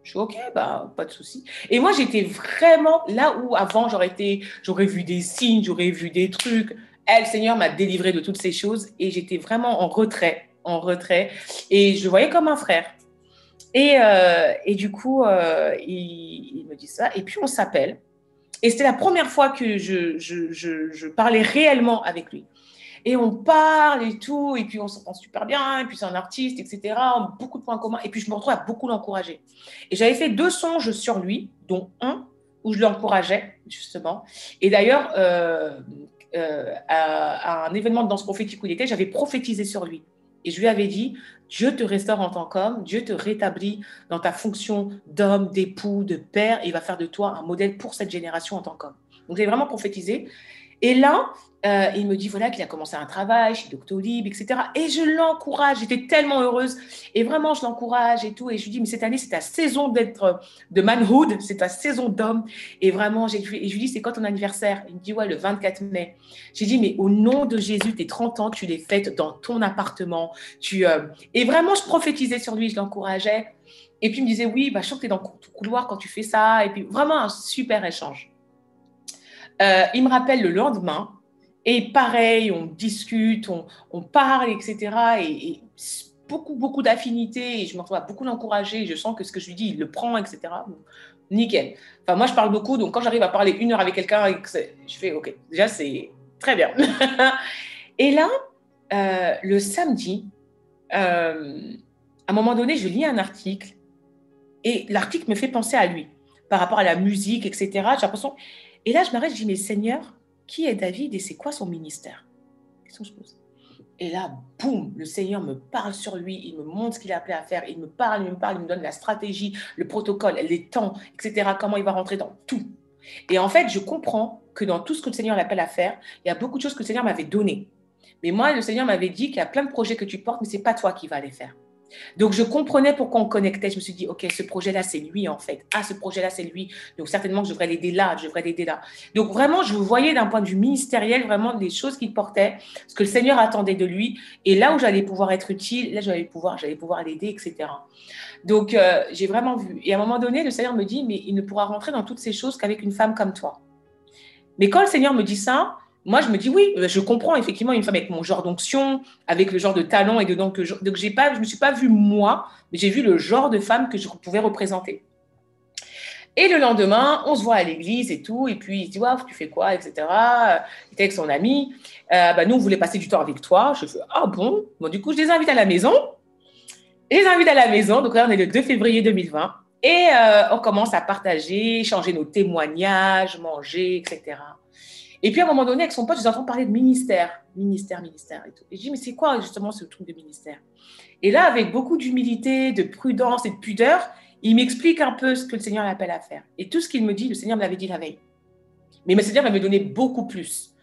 Je suis OK, bah, pas de souci. Et moi, j'étais vraiment là où avant, j'aurais vu des signes, j'aurais vu des trucs. Elle, Seigneur m'a délivré de toutes ces choses et j'étais vraiment en retrait, en retrait. Et je voyais comme un frère. Et, euh, et du coup, euh, il, me dit ça. Et puis, on s'appelle. Et c'était la première fois que je, je parlais réellement avec lui et on parle et tout, et puis on s'entend super bien, et puis c'est un artiste, etc. Beaucoup de points communs, et puis je me retrouve à beaucoup l'encourager. Et j'avais fait deux songes sur lui, dont un où je l'encourageais, justement. Et d'ailleurs, euh, euh, à, un événement de danse prophétique où il était, j'avais prophétisé sur lui. Et je lui avais dit, Dieu te restaure en tant qu'homme, Dieu te rétablit dans ta fonction d'homme, d'époux, de père, et il va faire de toi un modèle pour cette génération en tant qu'homme. Donc j'ai vraiment prophétisé. Et là, euh, il me dit voilà qu'il a commencé un travail chez Doctolib, etc. Et je l'encourage. J'étais tellement heureuse. Et vraiment, je l'encourage et tout. Et je lui dis mais cette année, c'est ta saison d'être de manhood, c'est ta saison d'homme. Et vraiment, j'ai, et je lui dis c'est quand ton anniversaire? Il me dit ouais, le 24 mai. J'ai dit mais au nom de Jésus, tes 30 ans, tu les fêtes dans ton appartement. Tu, euh, Et vraiment, je prophétisais sur lui, je l'encourageais. Et puis il me disait oui, bah, je sens que tu es dans ton couloir quand tu fais ça. Et puis vraiment un super échange. Euh, il me rappelle le lendemain et pareil, on discute, on, parle, etc. Et, beaucoup, beaucoup d'affinités. Et je me retrouve à beaucoup l'encourager. Je sens que ce que je lui dis, il le prend, etc. Nickel. Enfin, moi, je parle beaucoup. Donc, quand j'arrive à parler une heure avec quelqu'un, je fais OK. Déjà, c'est Très bien. Et là, euh, le samedi, euh, à un moment donné, je lis un article et l'article me fait penser à lui par rapport à la musique, etc. J'ai l'impression. Et là, je m'arrête, je dis, mais Seigneur, qui est David et c'est quoi son ministère? Question je pose. Et là, boum, le Seigneur me parle sur lui, il me montre ce qu'il a appelé à faire, il me parle, il me parle, il me donne la stratégie, le protocole, les temps, etc., comment il va rentrer dans tout. Et en fait, je comprends que dans tout ce que le Seigneur l'appelle à faire, il y a beaucoup de choses que le Seigneur m'avait données. Mais moi, le Seigneur m'avait dit qu'il y a plein de projets que tu portes, mais ce n'est pas toi qui vas les faire. Donc, je comprenais pourquoi on connectait. Je me suis dit, OK, ce projet-là, c'est lui, en fait. Ah, ce projet-là, c'est lui. Donc, certainement, je devrais l'aider là, je devrais l'aider là. Donc, vraiment, je voyais d'un point de vue ministériel, vraiment, les choses qu'il portait, ce que le Seigneur attendait de lui. Et là où j'allais pouvoir être utile, là, j'allais pouvoir, j'allais pouvoir l'aider, etc. Donc, euh, j'ai vraiment vu. Et à un moment donné, le Seigneur me dit, mais il ne pourra rentrer dans toutes ces choses qu'avec une femme comme toi. Mais quand le Seigneur me dit ça, moi, je me dis oui, euh, je comprends effectivement une femme avec mon genre d'onction, avec le genre de talent et de donc, donc j'ai pas, je me suis pas vue moi, mais j'ai vu le genre de femme que je pouvais représenter. Et le lendemain, on se voit à l'église et tout, et puis il dit ouais, tu fais quoi, etc. Il était avec son ami. Euh, bah, nous, on voulait passer du temps avec toi. Je fais ah bon, bon du coup, je les invite à la maison. Je les invite à la maison. Donc là, on est le 2 février 2020. Et euh, on commence à partager, échanger nos témoignages, manger, etc. Et puis à un moment donné, avec son pote, je entends parler de ministère, ministère, ministère et tout. Et je dis, mais c'est quoi justement ce truc de ministère? Et là, avec beaucoup d'humilité, de prudence et de pudeur, il m'explique un peu ce que le Seigneur l'appelle à faire. Et tout ce qu'il me dit, le Seigneur me l'avait dit la veille. Mais le Seigneur m'avait donné beaucoup plus.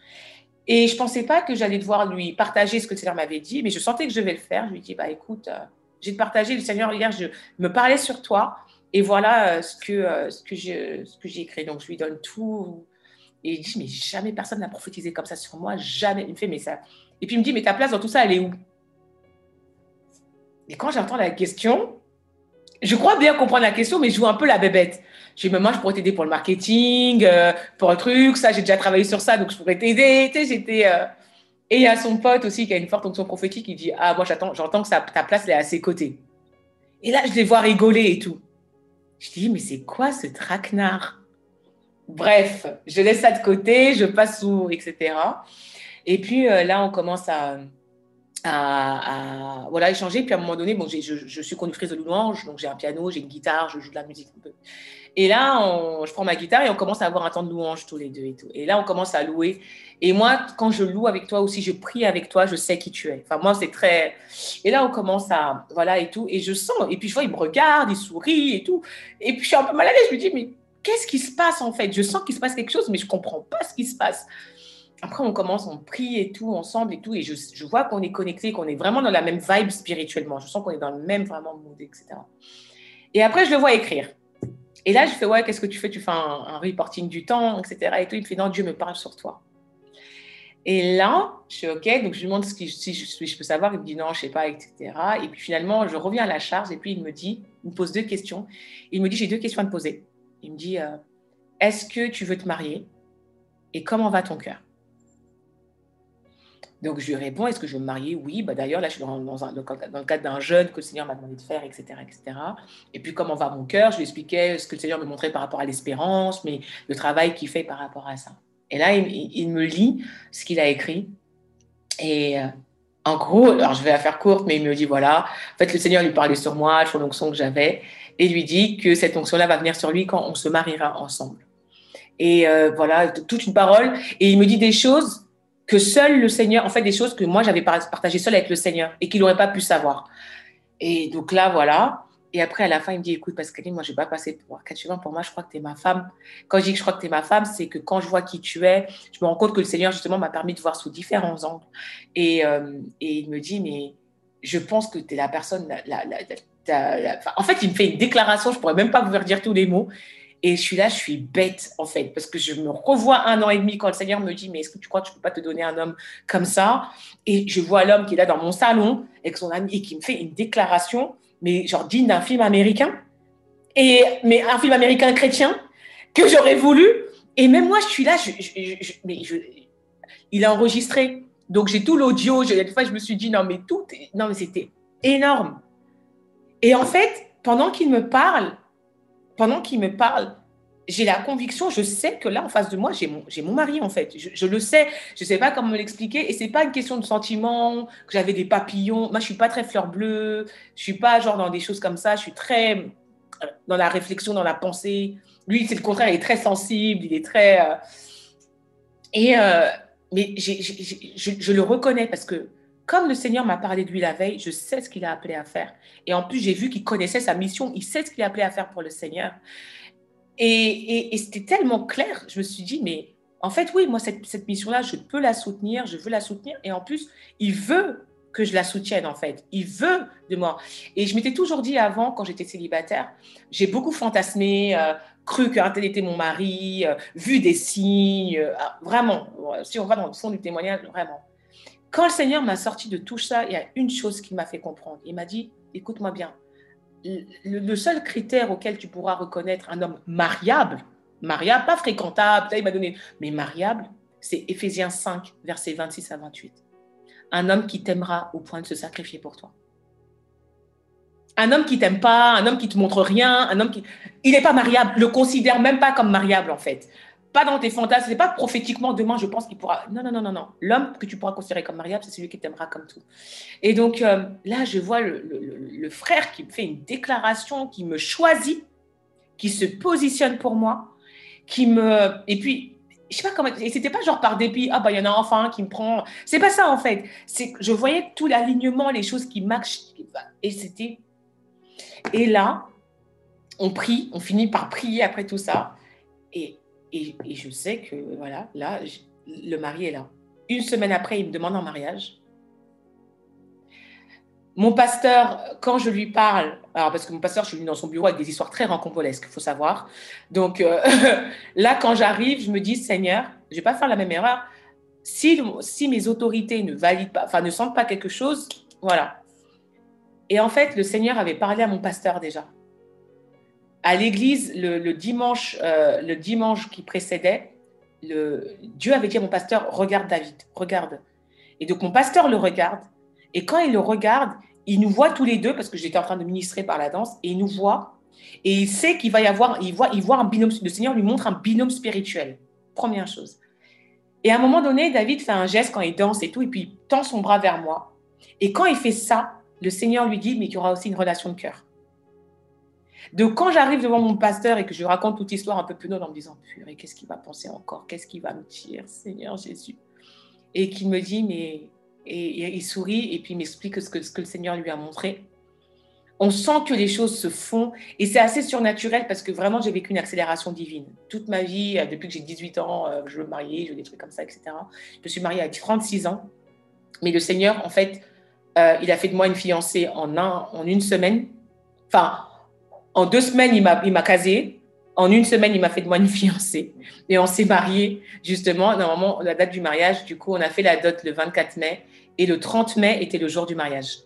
Et je ne pensais pas que j'allais devoir lui partager ce que le Seigneur m'avait dit, mais je sentais que je devais le faire. Je lui dis, bah écoute, euh, j'ai partagé, le Seigneur, hier, je me parlais sur toi, et voilà euh, ce que, euh, ce que j'ai écrit. Donc, je lui donne tout, et il dit, mais jamais personne n'a prophétisé comme ça sur moi, jamais. Il me fait, mais ça. Et puis il me dit, mais ta place dans tout ça, elle est où? Et quand j'entends la question, je crois bien comprendre la question, mais je joue un peu la bébête. Je dis, mais moi, je pourrais t'aider pour le marketing, euh, pour un truc, ça, j'ai déjà travaillé sur ça, donc je pourrais t'aider. J'étais. Euh, et il y a son pote aussi qui a une forte fonction prophétique, il dit, ah, moi, j'entends, j'entends que ta place, elle est à ses côtés. Et là, je les vois rigoler et tout. Je dis, mais c'est quoi ce traquenard? Bref, je laisse ça de côté, je passe sous, etc. Et puis euh, là, on commence à, voilà, échanger. Puis à un moment donné, bon, je, je, suis conductrice de louange, donc j'ai un piano, j'ai une guitare, je joue de la musique un peu. Et là, je prends ma guitare et on commence à avoir un temps de louange tous les deux et tout. Et là, on commence à louer. Et moi, quand je loue avec toi aussi, je prie avec toi, je sais qui tu es. Enfin, moi, c'est très. Et là, on commence à. Voilà et tout. Et je sens. Et puis, je vois, il me regarde, il sourit et tout. Et puis, je suis un peu mal à l'aise. Je me dis, mais qu'est-ce qui se passe en fait? Je sens qu'il se passe quelque chose, mais je ne comprends pas ce qui se passe. Après, on commence, on prie et tout, ensemble et tout, et je, vois qu'on est connecté, qu'on est vraiment dans la même vibe spirituellement. Je sens qu'on est dans le même vraiment mood, etc. Et après, je le vois écrire. Et là, je fais, ouais, qu'est-ce que tu fais? Tu fais un, reporting du temps, etc. Et tout. Il me fait, non, Dieu me parle sur toi. Et là, je suis OK, donc je lui demande si je, je peux savoir. Il me dit non, je sais pas, etc. Et puis finalement, je reviens à la charge et puis il me dit, il me pose deux questions. Il me dit, j'ai deux questions à te poser. Il me dit euh, Est-ce que tu veux te marier Et comment va ton cœur? Donc, je lui réponds, est-ce que je veux me marier? Oui, bah, d'ailleurs, là, je suis dans, le cadre d'un jeûne que le Seigneur m'a demandé de faire, etc., etc. Et puis, comment va mon cœur? Je lui expliquais ce que le Seigneur me montrait par rapport à l'espérance, mais le travail qu'il fait par rapport à ça. Et là, il, me lit ce qu'il a écrit. Et euh, en gros, alors je vais la faire courte, mais il me dit, voilà, en fait, le Seigneur lui parlait sur moi, sur l'onction que j'avais et lui dit que cette onction-là va venir sur lui quand on se mariera ensemble. Et euh, voilà, toute une parole. Et il me dit des choses que seul le Seigneur, en fait, des choses que moi, j'avais partagées seul avec le Seigneur et qu'il n'aurait pas pu savoir. Et donc là, voilà. Et après, à la fin, il me dit, écoute, Pascaline, moi, je ne vais pas passer pour vois, Pour moi, je crois que tu es ma femme. Quand je dis que je crois que tu es ma femme, c'est que quand je vois qui tu es, je me rends compte que le Seigneur, justement, m'a permis de voir sous différents angles. Et, euh, et il me dit, mais je pense que tu es la personne en fait, il me fait une déclaration, je pourrais même pas vous dire tous les mots. Et je suis là, je suis bête, en fait, parce que je me revois un an et demi quand le Seigneur me dit, mais est-ce que tu crois que je peux pas te donner un homme comme ça? Et je vois l'homme qui est là dans mon salon avec son ami et qui me fait une déclaration, mais genre digne d'un film américain. Et, mais un film américain chrétien que j'aurais voulu. Et même moi, je suis là, il a enregistré. Donc j'ai tout l'audio. Des fois, je me suis dit, non, mais tout, non, mais c'était énorme. Et en fait, pendant qu'il me parle, pendant qu'il me parle, j'ai la conviction, je sais que là, en face de moi, j'ai mon, mari, en fait. Je, le sais, je ne sais pas comment me l'expliquer. Et ce n'est pas une question de sentiment, que j'avais des papillons. Moi, je ne suis pas très fleur bleue. Je ne suis pas genre dans des choses comme ça. Je suis très euh, dans la réflexion, dans la pensée. Lui, c'est le contraire, il est très sensible, il est très... Euh, et... Euh, mais je, le reconnais parce que comme le Seigneur m'a parlé de lui la veille, je sais ce qu'il a appelé à faire. Et en plus, j'ai vu qu'il connaissait sa mission, il sait ce qu'il a appelé à faire pour le Seigneur. Et, c'était tellement clair, je me suis dit, mais en fait, oui, moi, cette, cette mission-là, je peux la soutenir, je veux la soutenir. Et en plus, il veut que je la soutienne, en fait. Il veut de moi. Et je m'étais toujours dit avant, quand j'étais célibataire, j'ai beaucoup fantasmé, euh, cru qu'un tel était mon mari, euh, vu des signes, euh, ah, vraiment, si on va dans le fond du témoignage, vraiment. Quand le Seigneur m'a sorti de tout ça, il y a une chose qui m'a fait comprendre. Il m'a dit, écoute-moi bien, le, seul critère auquel tu pourras reconnaître un homme mariable, mariable, pas fréquentable, il m'a donné, mais mariable, c'est Éphésiens 5, versets 26 à 28. Un homme qui t'aimera au point de se sacrifier pour toi. Un homme qui t'aime pas, un homme qui te montre rien, un homme qui, il n'est pas mariable, le considère même pas comme mariable en fait pas dans tes fantasmes, c'est pas prophétiquement demain, je pense qu'il pourra. Non, non, non, non, non. L'homme que tu pourras considérer comme mariable, c'est celui qui t'aimera comme tout. Et donc euh, là, je vois le, frère qui me fait une déclaration, qui me choisit, qui se positionne pour moi, qui me. Et puis, je sais pas comment. Et c'était pas genre par dépit, ah bah il y en a enfin un qui me prend. C'est pas ça en fait. C'est je voyais tout l'alignement, les choses qui marchent. Et c'était. Et là, on prie, on finit par prier après tout ça. Et et, je sais que, voilà, là, le mari est là. Une semaine après, il me demande en mariage. Mon pasteur, quand je lui parle, alors parce que mon pasteur, je suis dans son bureau avec des histoires très rencontresques, il faut savoir. Donc euh, là, quand j'arrive, je me dis, Seigneur, je ne vais pas faire la même erreur. Si, si mes autorités ne valident pas, enfin ne sentent pas quelque chose, voilà. Et en fait, le Seigneur avait parlé à mon pasteur déjà à l'église, le, dimanche, euh, le dimanche qui précédait, le, Dieu avait dit à mon pasteur, regarde David, regarde. Et donc mon pasteur le regarde, et quand il le regarde, il nous voit tous les deux, parce que j'étais en train de ministrer par la danse, et il nous voit, et il sait qu'il va y avoir, il voit, il voit un binôme, le Seigneur lui montre un binôme spirituel, première chose. Et à un moment donné, David fait un geste quand il danse et tout, et puis il tend son bras vers moi. Et quand il fait ça, le Seigneur lui dit, mais il y aura aussi une relation de cœur. Donc, quand j'arrive devant mon pasteur et que je raconte toute l'histoire un peu plus en me disant, purée, qu'est-ce qu'il va penser encore? Qu'est-ce qu'il va me dire, Seigneur Jésus? Et qu'il me dit, mais. Et, il sourit et puis il m'explique ce que, le Seigneur lui a montré. On sent que les choses se font et c'est assez surnaturel parce que vraiment j'ai vécu une accélération divine. Toute ma vie, euh, depuis que j'ai 18 ans, euh, je veux me marier, je veux des trucs comme ça, etc. Je suis mariée à 36 ans. Mais le Seigneur, en fait, euh, il a fait de moi une fiancée en, un, en une semaine. Enfin, en deux semaines, il m'a casé. En une semaine, il m'a fait de moi une fiancée. Et on s'est mariés, justement. Normalement, la date du mariage, du coup, on a fait la dot le 24 mai. Et le 30 mai était le jour du mariage.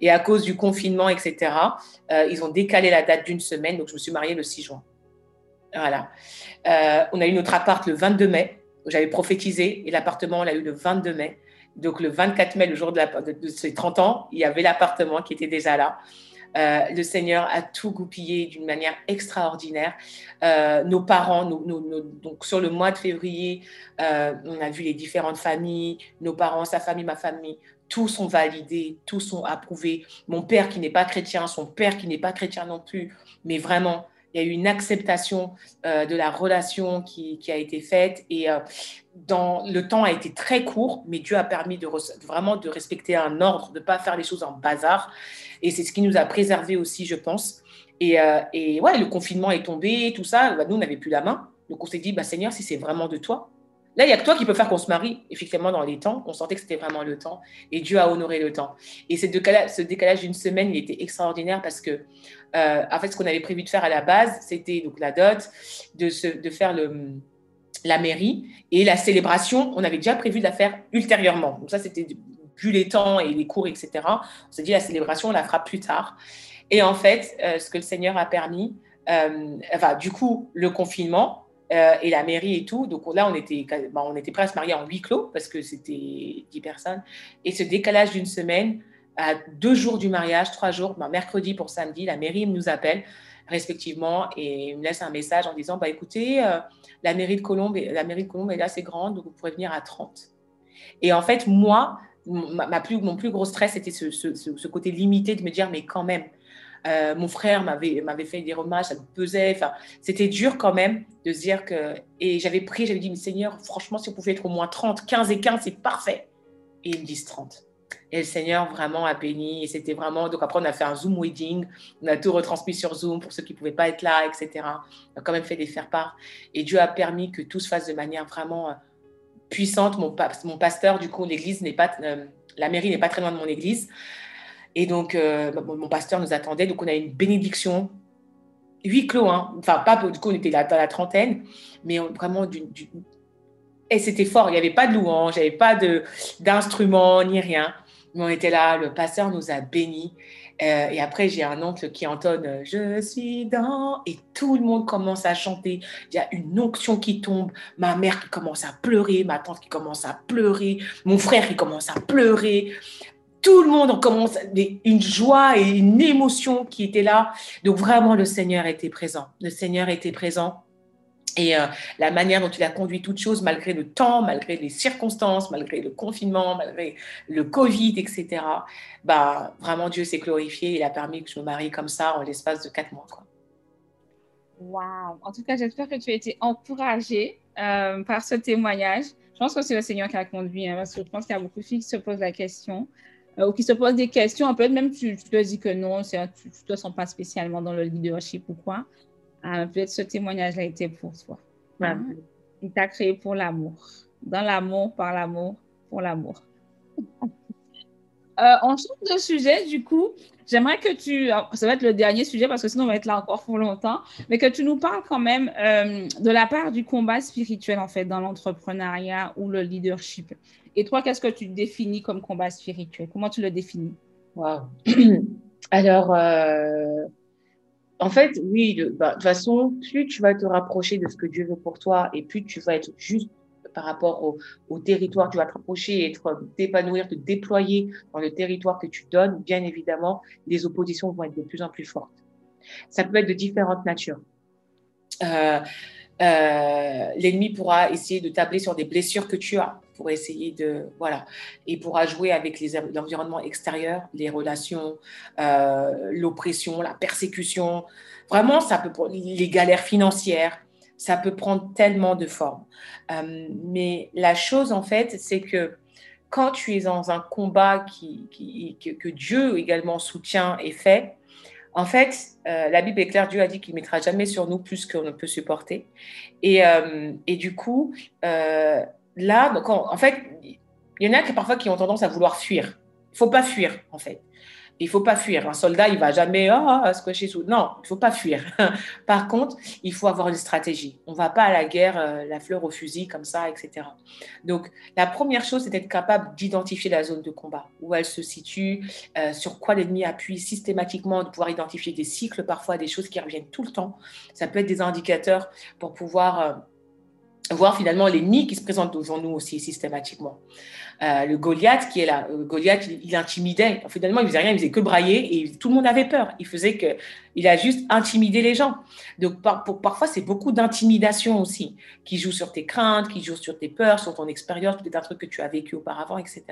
Et à cause du confinement, etc., euh, ils ont décalé la date d'une semaine. Donc, je me suis mariée le 6 juin. Voilà. Euh, on a eu notre appart le 22 mai. J'avais prophétisé. Et l'appartement, on l'a eu le 22 mai. Donc, le 24 mai, le jour de, de ses 30 ans, il y avait l'appartement qui était déjà là. Euh, le Seigneur a tout goupillé d'une manière extraordinaire. Euh, nos parents, donc sur le mois de février, euh, on a vu les différentes familles, nos parents, sa famille, ma famille, tous sont validés, tous sont approuvés. Mon père qui n'est pas chrétien, son père qui n'est pas chrétien non plus, mais vraiment, il y a eu une acceptation de la relation qui, a été faite et dans, le temps a été très court, mais Dieu a permis de vraiment de respecter un ordre, de ne pas faire les choses en bazar. Et c'est ce qui nous a préservés aussi, je pense. Et, euh, et ouais, le confinement est tombé, tout ça. Bah, nous, on n'avait plus la main. Donc, on s'est dit, bah, Seigneur, si c'est vraiment de toi, là, il n'y a que toi qui peux faire qu'on se marie. Effectivement, dans les temps, on sentait que c'était vraiment le temps. Et Dieu a honoré le temps. Et ce décalage, décalage d'une semaine, il était extraordinaire parce que, euh, en fait, ce qu'on avait prévu de faire à la base, c'était donc la dot, de, de faire le la mairie et la célébration, on avait déjà prévu de la faire ultérieurement. Donc ça, c'était plus les temps et les cours, etc., on s'est dit la célébration, on la fera plus tard. Et en fait, euh, ce que le Seigneur a permis, euh, du coup, le confinement euh, et la mairie et tout, donc là, on était, on était prêts à se marier en huis clos parce que c'était 10 personnes. Et ce décalage d'une semaine à deux jours du mariage, trois jours, ben, mercredi pour samedi, la mairie nous appelle respectivement et me laisse un message en disant bah écoutez euh, la mairie de Colombe la mairie de Colombe est assez grande donc vous pourrez venir à 30 et en fait moi ma, plus, mon plus gros stress c'était ce, côté limité de me dire mais quand même euh, mon frère m'avait fait des remâches ça me pesait enfin c'était dur quand même de se dire que et j'avais pris j'avais dit mais Seigneur franchement si vous pouvez être au moins 30 15 et 15 c'est parfait et ils me disent 30 et le Seigneur vraiment a béni. Et c'était vraiment. Donc après, on a fait un Zoom wedding. On a tout retransmis sur Zoom pour ceux qui ne pouvaient pas être là, etc. On a quand même fait des faire-part. Et Dieu a permis que tout se fasse de manière vraiment euh, puissante. Mon, mon pasteur, du coup, l'église n'est pas. Euh, la mairie n'est pas très loin de mon église. Et donc, euh, mon pasteur nous attendait. Donc, on a une bénédiction huit clos. Hein. Enfin, pas du coup, on était dans la trentaine, mais vraiment d'une. Et c'était fort, il n'y avait pas de louange, il n'y avait pas d'instrument ni rien on était là, le pasteur nous a bénis. Euh, et après, j'ai un oncle qui entonne euh, Je suis dans. Et tout le monde commence à chanter. Il y a une onction qui tombe. Ma mère qui commence à pleurer. Ma tante qui commence à pleurer. Mon frère qui commence à pleurer. Tout le monde commence. Une joie et une émotion qui était là. Donc, vraiment, le Seigneur était présent. Le Seigneur était présent. Et euh, la manière dont il a conduit toutes choses, malgré le temps, malgré les circonstances, malgré le confinement, malgré le Covid, etc., bah, vraiment, Dieu s'est glorifié. Il a permis que je me marie comme ça en l'espace de quatre mois. Quoi. Wow! En tout cas, j'espère que tu as été encouragée euh, par ce témoignage. Je pense que c'est le Seigneur qui a conduit, hein, parce que je pense qu'il y a beaucoup de filles qui se posent la question ou qui se posent des questions. Peut-être même tu, tu te dis que non, tu ne te sens pas spécialement dans le leadership ou quoi. Ah, peut-être ce témoignage a été pour toi. Hein? Il t'a créé pour l'amour. Dans l'amour, par l'amour, pour l'amour. Euh, on change de sujet, du coup. J'aimerais que tu, ça va être le dernier sujet parce que sinon on va être là encore pour longtemps, mais que tu nous parles quand même euh, de la part du combat spirituel en fait dans l'entrepreneuriat ou le leadership. Et toi, qu'est-ce que tu définis comme combat spirituel? Comment tu le définis? Wow. Alors, euh, en fait, oui, bah, de, toute façon, plus tu vas te rapprocher de ce que Dieu veut pour toi et plus tu vas être juste par rapport au, territoire, tu vas te rapprocher, être, t'épanouir, te déployer dans le territoire que tu donnes, bien évidemment, les oppositions vont être de plus en plus fortes. Ça peut être de différentes natures. Euh, euh, l'ennemi pourra essayer de tabler sur des blessures que tu as pour essayer de voilà et pourra jouer avec l'environnement extérieur, les relations, euh, l'oppression, la persécution. Vraiment, ça peut les galères financières, ça peut prendre tellement de formes. Euh, mais la chose en fait, c'est que quand tu es dans un combat qui, qui que, Dieu également soutient et fait, en fait, euh, la Bible est claire, Dieu a dit qu'il ne mettra jamais sur nous plus qu'on ne peut supporter. Et, et du coup, là, en fait, il y en a qui parfois qui ont tendance à vouloir fuir. Il faut pas fuir, en fait. Il faut pas fuir. Un soldat, il va jamais oh, se cocher sous. Non, il faut pas fuir. Par contre, il faut avoir une stratégie. On va pas à la guerre, euh, la fleur au fusil comme ça, etc. Donc, la première chose, c'est d'être capable d'identifier la zone de combat, où elle se situe, euh, sur quoi l'ennemi appuie systématiquement, de pouvoir identifier des cycles, parfois des choses qui reviennent tout le temps. Ça peut être des indicateurs pour pouvoir euh, voir finalement l'ennemi qui se présente devant nous aussi systématiquement. Euh, le Goliath qui est là, le Goliath, il, intimidait. Finalement, il faisait rien, il faisait que brailler et tout le monde avait peur. Il faisait que, il a juste intimidé les gens. Donc parfois, c'est beaucoup d'intimidation aussi qui joue sur tes craintes, qui joue sur tes peurs, sur ton expérience, peut-être un truc que tu as vécu auparavant, etc.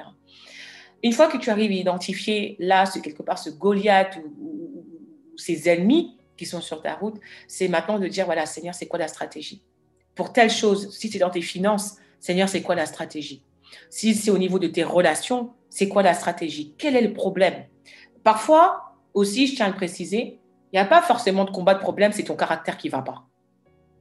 Une fois que tu arrives à identifier là, c'est quelque part ce Goliath ou, ou ennemis qui sont sur ta route, c'est maintenant de dire voilà, Seigneur, c'est quoi la stratégie? Pour telle chose, si c'est dans tes finances, Seigneur, c'est quoi la stratégie? Si c'est au niveau de tes relations, c'est quoi la stratégie? Quel est le problème? Parfois, aussi, je tiens à le préciser, il n'y a pas forcément de combat de problème, c'est ton caractère qui va pas.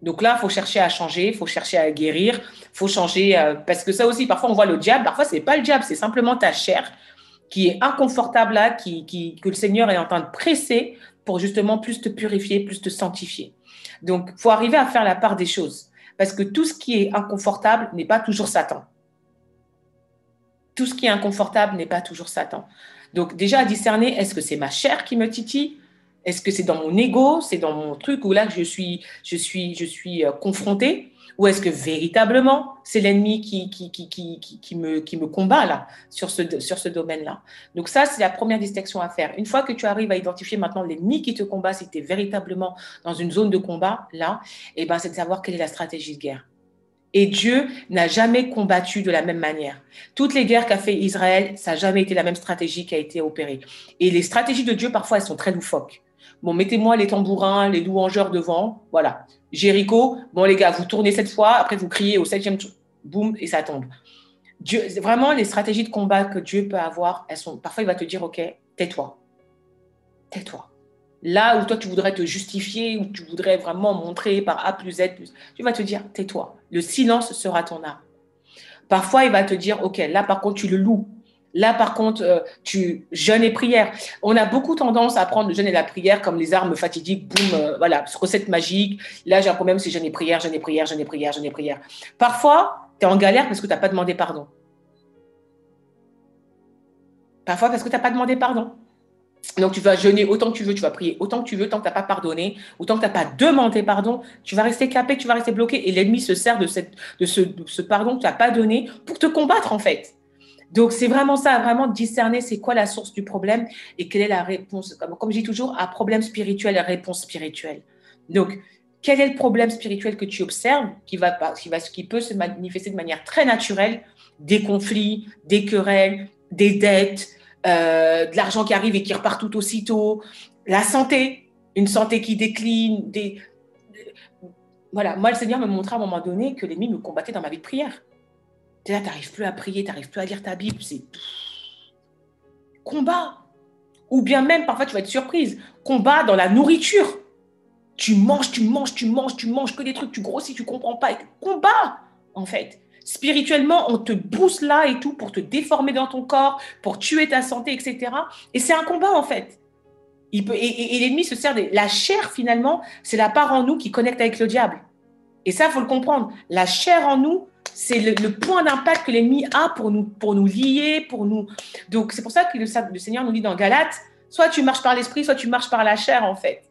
Donc là, il faut chercher à changer, il faut chercher à guérir, il faut changer, euh, parce que ça aussi, parfois on voit le diable, parfois c'est pas le diable, c'est simplement ta chair qui est inconfortable là, qui, qui, que le Seigneur est en train de presser pour justement plus te purifier, plus te sanctifier. Donc, il faut arriver à faire la part des choses. Parce que tout ce qui est inconfortable n'est pas toujours Satan. Tout ce qui est inconfortable n'est pas toujours Satan. Donc déjà à discerner, est-ce que c'est ma chair qui me titille? Est-ce que c'est dans mon ego? C'est dans mon truc où là je suis, je suis, je suis euh, confrontée? Ou est-ce que véritablement, c'est l'ennemi qui, me, combat là, sur ce, domaine-là? Donc ça, c'est la première distinction à faire. Une fois que tu arrives à identifier maintenant l'ennemi qui te combat, si tu es véritablement dans une zone de combat, là, eh ben, c'est de savoir quelle est la stratégie de guerre. Et Dieu n'a jamais combattu de la même manière. Toutes les guerres qu'a fait Israël, ça n'a jamais été la même stratégie qui a été opérée. Et les stratégies de Dieu, parfois, elles sont très loufoques. Bon, mettez-moi les tambourins, les louangeurs devant. Voilà. Jéricho, bon, les gars, vous tournez cette fois, après vous criez au septième, boum, et ça tombe. Dieu, vraiment, les stratégies de combat que Dieu peut avoir, elles sont. Parfois, il va te dire, OK, tais-toi. Tais-toi. Là où toi, tu voudrais te justifier, où tu voudrais vraiment montrer par A plus Z, plus, tu vas te dire, tais-toi. Le silence sera ton âme. Parfois, il va te dire, OK, là, par contre, tu le loues. Là, par contre, euh, tu jeûnes et prière. On a beaucoup tendance à prendre le jeûne et la prière comme les armes fatidiques, boum, euh, voilà, recette magique. Là, j'ai un problème, c'est jeûne et prière, jeûne et prière, jeûne et prière, jeûne et prière. Parfois, tu es en galère parce que tu n'as pas demandé pardon. Parfois, parce que tu n'as pas demandé pardon. Donc, tu vas jeûner autant que tu veux, tu vas prier autant que tu veux, tant que tu n'as pas pardonné, autant que tu n'as pas demandé pardon, tu vas rester capé, tu vas rester bloqué. Et l'ennemi se sert de, ce, de ce pardon que tu n'as pas donné pour te combattre, en fait. Donc, c'est vraiment ça, vraiment discerner c'est quoi la source du problème et quelle est la réponse. Comme, comme je dis toujours, à problème spirituel, réponse spirituelle. Donc, quel est le problème spirituel que tu observes qui, va, qui, va, qui peut se manifester de manière très naturelle? Des conflits, des querelles, des dettes, euh, de l'argent qui arrive et qui repart tout aussitôt, la santé, une santé qui décline, des... Voilà, moi, le Seigneur me montrait à un moment donné que l'ennemi me combattait dans ma vie de prière. Là, tu n'arrives plus à prier, tu n'arrives plus à lire ta Bible. C'est combat. Ou bien même, parfois, tu vas être surprise. Combat dans la nourriture. Tu manges, tu manges, tu manges, tu manges que des trucs, tu grossis, tu comprends pas. Combat, en fait. Spirituellement, on te booste là et tout pour te déformer dans ton corps, pour tuer ta santé, etc. Et c'est un combat, en fait. Il peut, et, et l'ennemi se sert de... La chair, finalement, c'est la part en nous qui connecte avec le diable. Et ça, faut le comprendre. La chair en nous, c'est le, point d'impact que l'ennemi a pour nous, pour nous lier, pour nous. Donc, c'est pour ça que le, Seigneur nous dit dans Galates soit tu marches par l'esprit, soit tu marches par la chair, en fait.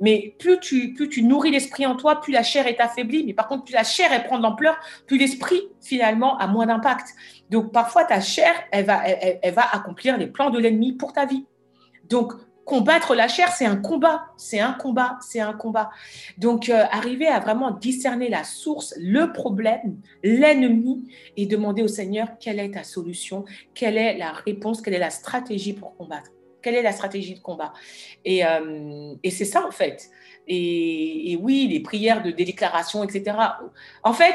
Mais plus tu, plus tu nourris l'esprit en toi, plus la chair est affaiblie. Mais par contre, plus la chair elle prend de l'ampleur, plus l'esprit, finalement, a moins d'impact. Donc, parfois, ta chair, elle va, elle va accomplir les plans de l'ennemi pour ta vie. Donc, combattre la chair, c'est un combat, c'est un combat, c'est un combat. Donc, euh, arriver à vraiment discerner la source, le problème, l'ennemi, et demander au Seigneur quelle est ta solution, quelle est la réponse, quelle est la stratégie pour combattre, quelle est la stratégie de combat. Et, euh, c'est ça, en fait. Et, oui, les prières de déclaration, etc. En fait,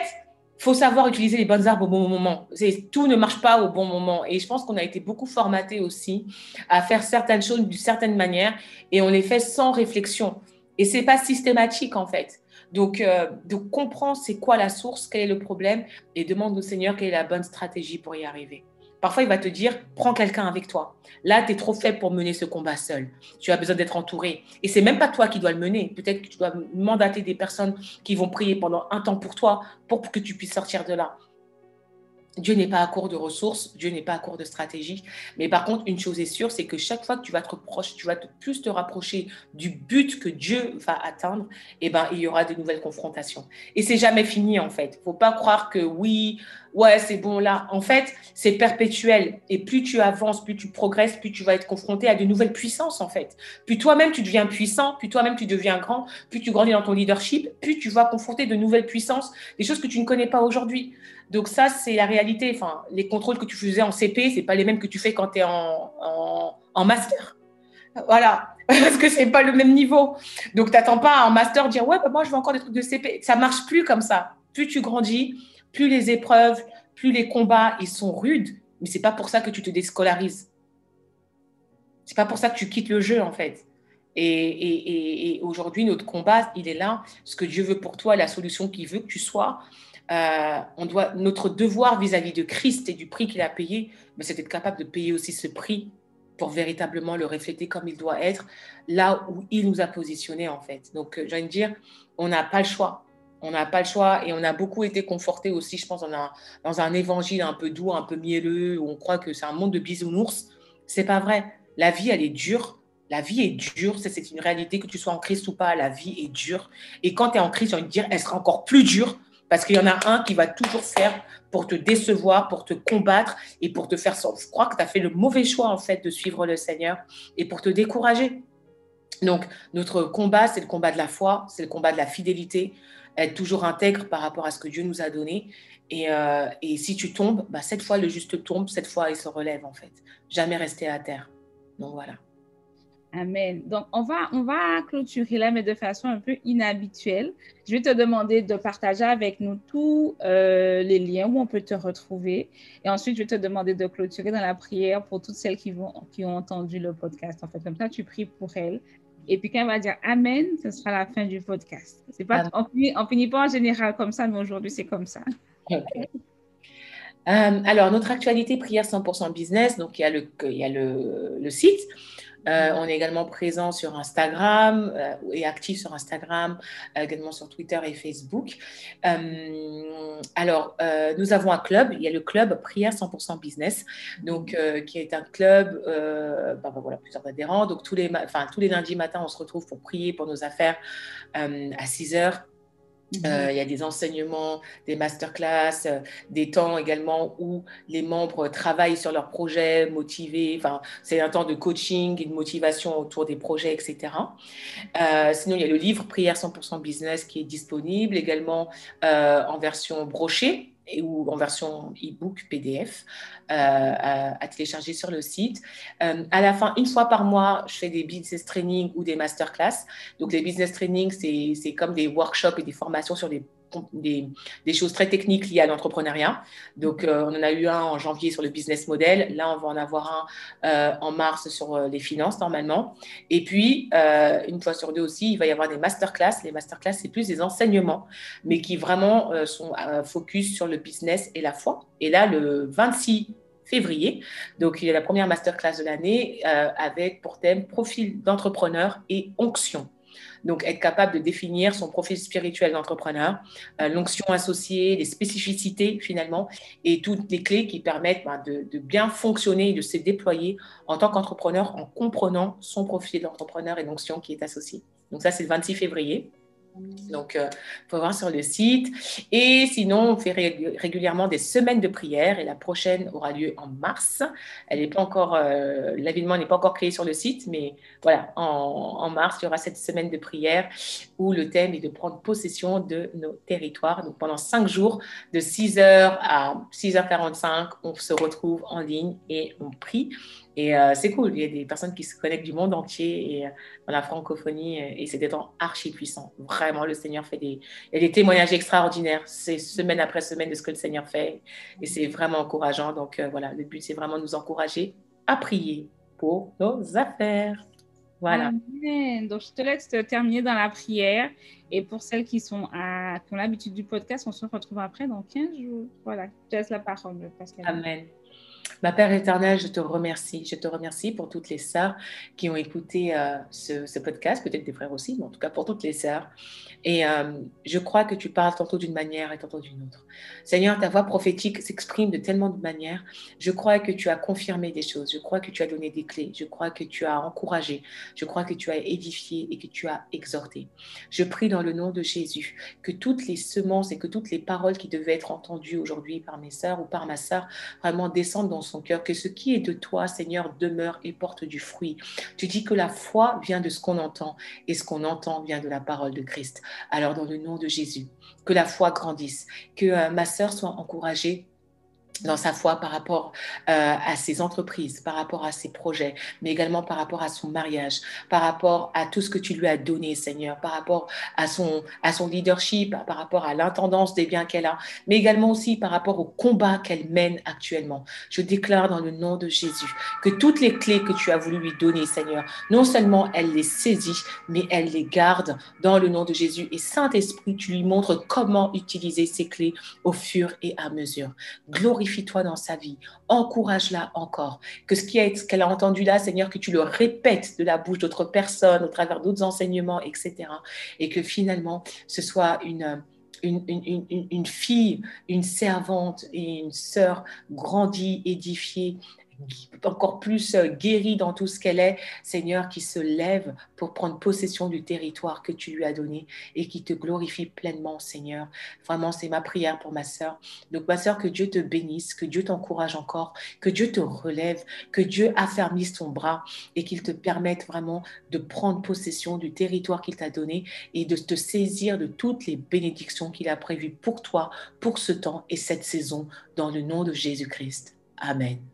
faut savoir utiliser les bonnes arbres au bon moment. Tout ne marche pas au bon moment. Et je pense qu'on a été beaucoup formaté aussi à faire certaines choses d'une certaine manière et on les fait sans réflexion. Et c'est pas systématique en fait. Donc, euh, donc comprends c'est quoi la source, quel est le problème et demande au Seigneur quelle est la bonne stratégie pour y arriver. Parfois, il va te dire, prends quelqu'un avec toi. Là, tu es trop faible pour mener ce combat seul. Tu as besoin d'être entouré. Et c'est même pas toi qui dois le mener. Peut-être que tu dois mandater des personnes qui vont prier pendant un temps pour toi, pour que tu puisses sortir de là. Dieu n'est pas à court de ressources, Dieu n'est pas à court de stratégie. Mais par contre, une chose est sûre, c'est que chaque fois que tu vas te reprocher, tu vas plus te rapprocher du but que Dieu va atteindre, eh ben, il y aura de nouvelles confrontations. Et c'est jamais fini, en fait. Faut pas croire que oui, ouais, c'est bon là. En fait, c'est perpétuel. Et plus tu avances, plus tu progresses, plus tu vas être confronté à de nouvelles puissances, en fait. Plus toi-même, tu deviens puissant, plus toi-même, tu deviens grand, plus tu grandis dans ton leadership, plus tu vas confronter de nouvelles puissances, des choses que tu ne connais pas aujourd'hui. Donc ça, c'est la réalité. Enfin, les contrôles que tu faisais en CP, c'est pas les mêmes que tu fais quand tu es en, en, master. Voilà, parce que c'est pas le même niveau. Donc, tu n'attends pas en master dire ouais, bah, moi je veux encore des trucs de CP. Ça marche plus comme ça. Plus tu grandis, plus les épreuves, plus les combats, ils sont rudes, mais c'est pas pour ça que tu te déscolarises. C'est pas pour ça que tu quittes le jeu, en fait. Et, aujourd'hui, notre combat, il est là. Ce que Dieu veut pour toi, la solution qu'il veut que tu sois. Euh, on doit, notre devoir vis-à-vis de Christ et du prix qu'il a payé, mais c'est d'être capable de payer aussi ce prix pour véritablement le refléter comme il doit être, là où il nous a positionnés, en fait. Donc, euh, j'ai envie de dire, on n'a pas le choix. On n'a pas le choix et on a beaucoup été conforté aussi, je pense, dans un, évangile un peu doux, un peu mielleux, où on croit que c'est un monde de bisounours. C'est pas vrai. La vie, elle est dure. La vie est dure. C'est une réalité que tu sois en Christ ou pas. La vie est dure. Et quand tu es en Christ, j'ai envie de dire, elle sera encore plus dure Parce qu'il y en a un qui va toujours faire pour te décevoir, pour te combattre et pour te faire Je crois que tu as fait le mauvais choix, en fait, de suivre le Seigneur et pour te décourager. Donc, notre combat, c'est le combat de la foi, c'est le combat de la fidélité, être toujours intègre par rapport à ce que Dieu nous a donné. Et, euh, et si tu tombes, bah, cette fois, le juste tombe, cette fois, il se relève, en fait. Jamais rester à terre. Donc, voilà. Amen. Donc, on va, on va clôturer là, mais de façon un peu inhabituelle. Je vais te demander de partager avec nous tous euh, les liens où on peut te retrouver. Et ensuite, je vais te demander de clôturer dans la prière pour toutes celles qui, vont, qui ont entendu le podcast. En fait, comme ça, tu pries pour elles. Et puis, quand elle va dire Amen, ce sera la fin du podcast. C'est pas, on, finit, finit pas en général comme ça, mais aujourd'hui, c'est comme ça. Euh, alors, notre actualité prière 100% business, donc il y a le, il y a le, le site. Euh, on est également présent sur Instagram euh, et actif sur Instagram, également sur Twitter et Facebook. alors, nous avons un club, il y a le club Prière 100% Business, donc, qui est un club, bah, bah, voilà, plusieurs adhérents. Donc, tous les, enfin, tous les lundis matins, on se retrouve pour prier pour nos affaires à 6 heures Mhm. Euh, il y a des enseignements, des masterclass, euh, des temps également où les membres travaillent sur leurs projets, motivés. Enfin, c'est un temps de coaching et de motivation autour des projets, etc. Euh, sinon, il y a le livre Prière 100% Business qui est disponible également en version brochée ou en version e-book PDF euh, à, télécharger sur le site. Euh, à la fin, une fois par mois, je fais des business training ou des masterclass. Donc, les business training, c'est comme des workshops et des formations sur des des, choses très techniques liées à l'entrepreneuriat. Donc, euh, on en a eu un en janvier sur le business model. Là, on va en avoir un euh, en mars sur euh, les finances, normalement. Et puis, une fois sur deux aussi, il va y avoir des masterclass. Les masterclass, c'est plus des enseignements, mais qui vraiment sont focus sur le business et la foi. Et là, le 26 février. Donc, il y a la première masterclass de l'année avec pour thème profil d'entrepreneur et onction. Donc, être capable de définir son profil spirituel d'entrepreneur, euh, l'onction associée, les spécificités finalement, et toutes les clés qui permettent ben, de, de, bien fonctionner et de se déployer en tant qu'entrepreneur en comprenant son profil d'entrepreneur et l'onction qui est associée. Donc, ça, c'est le 26 février. Donc, il euh, faut voir sur le site. Et sinon, on fait régulièrement des semaines de prière et la prochaine aura lieu en mars. Elle n'est pas encore, euh, l'événement n'est pas encore créé sur le site, mais voilà, en, en, mars, il y aura cette semaine de prière où le thème est de prendre possession de nos territoires. Donc, pendant cinq jours, de 6h à 6h45, on se retrouve en ligne et on prie. Et euh, c'est cool, il y a des personnes qui se connectent du monde entier et, euh, dans la francophonie et c'est des temps archi puissants. Vraiment, le Seigneur fait des, témoignages extraordinaires, c'est semaine après semaine de ce que le Seigneur fait et c'est vraiment encourageant. Donc euh, voilà, le but c'est vraiment de nous encourager à prier pour nos affaires. Voilà. Amen. Donc je te laisse terminer dans la prière et pour celles qui, sont à, qui ont l'habitude du podcast, on se retrouve après dans 15 jours. Voilà, je te laisse la parole, Pascal. Amen. Ma Père éternel, je te remercie. Je te remercie pour toutes les sœurs qui ont écouté euh, ce, podcast, peut-être des frères aussi, mais en tout cas pour toutes les sœurs. Et euh, je crois que tu parles tantôt d'une manière et tantôt d'une autre. Seigneur, ta voix prophétique s'exprime de tellement de manières. Je crois que tu as confirmé des choses. Je crois que tu as donné des clés. Je crois que tu as encouragé. Je crois que tu as édifié et que tu as exhorté. Je prie dans le nom de Jésus que toutes les semences et que toutes les paroles qui devaient être entendues aujourd'hui par mes sœurs ou par ma sœur vraiment descendent dans son cœur, que ce qui est de toi, Seigneur, demeure et porte du fruit. Tu dis que la foi vient de ce qu'on entend et ce qu'on entend vient de la parole de Christ. Alors, dans le nom de Jésus, que la foi grandisse, que euh, ma sœur soit encouragée dans sa foi par rapport euh, à ses entreprises, par rapport à ses projets, mais également par rapport à son mariage, par rapport à tout ce que tu lui as donné, Seigneur, par rapport à son, à son leadership, par rapport à l'intendance des biens qu'elle a, mais également aussi par rapport au combat qu'elle mène actuellement. Je déclare dans le nom de Jésus que toutes les clés que tu as voulu lui donner, Seigneur, non seulement elle les saisit, mais elle les garde dans le nom de Jésus. Et Saint-Esprit, tu lui montres comment utiliser ces clés au fur et à mesure. Glorifie toi dans sa vie. Encourage-la encore. Que ce qu'elle a entendu là, Seigneur, que tu le répètes de la bouche d'autres personnes, au travers d'autres enseignements, etc. Et que finalement, ce soit une, une, fille, une servante et une sœur grandie, édifiée, encore plus euh, guérie dans tout ce qu'elle est, Seigneur, qui se lève pour prendre possession du territoire que tu lui as donné et qui te glorifie pleinement, Seigneur. Vraiment, c'est ma prière pour ma sœur. Donc, ma sœur, que Dieu te bénisse, que Dieu t'encourage encore, que Dieu te relève, que Dieu affermisse ton bras et qu'il te permette vraiment de prendre possession du territoire qu'il t'a donné et de te saisir de toutes les bénédictions qu'il a prévues pour toi, pour ce temps et cette saison, dans le nom de Jésus-Christ. Amen.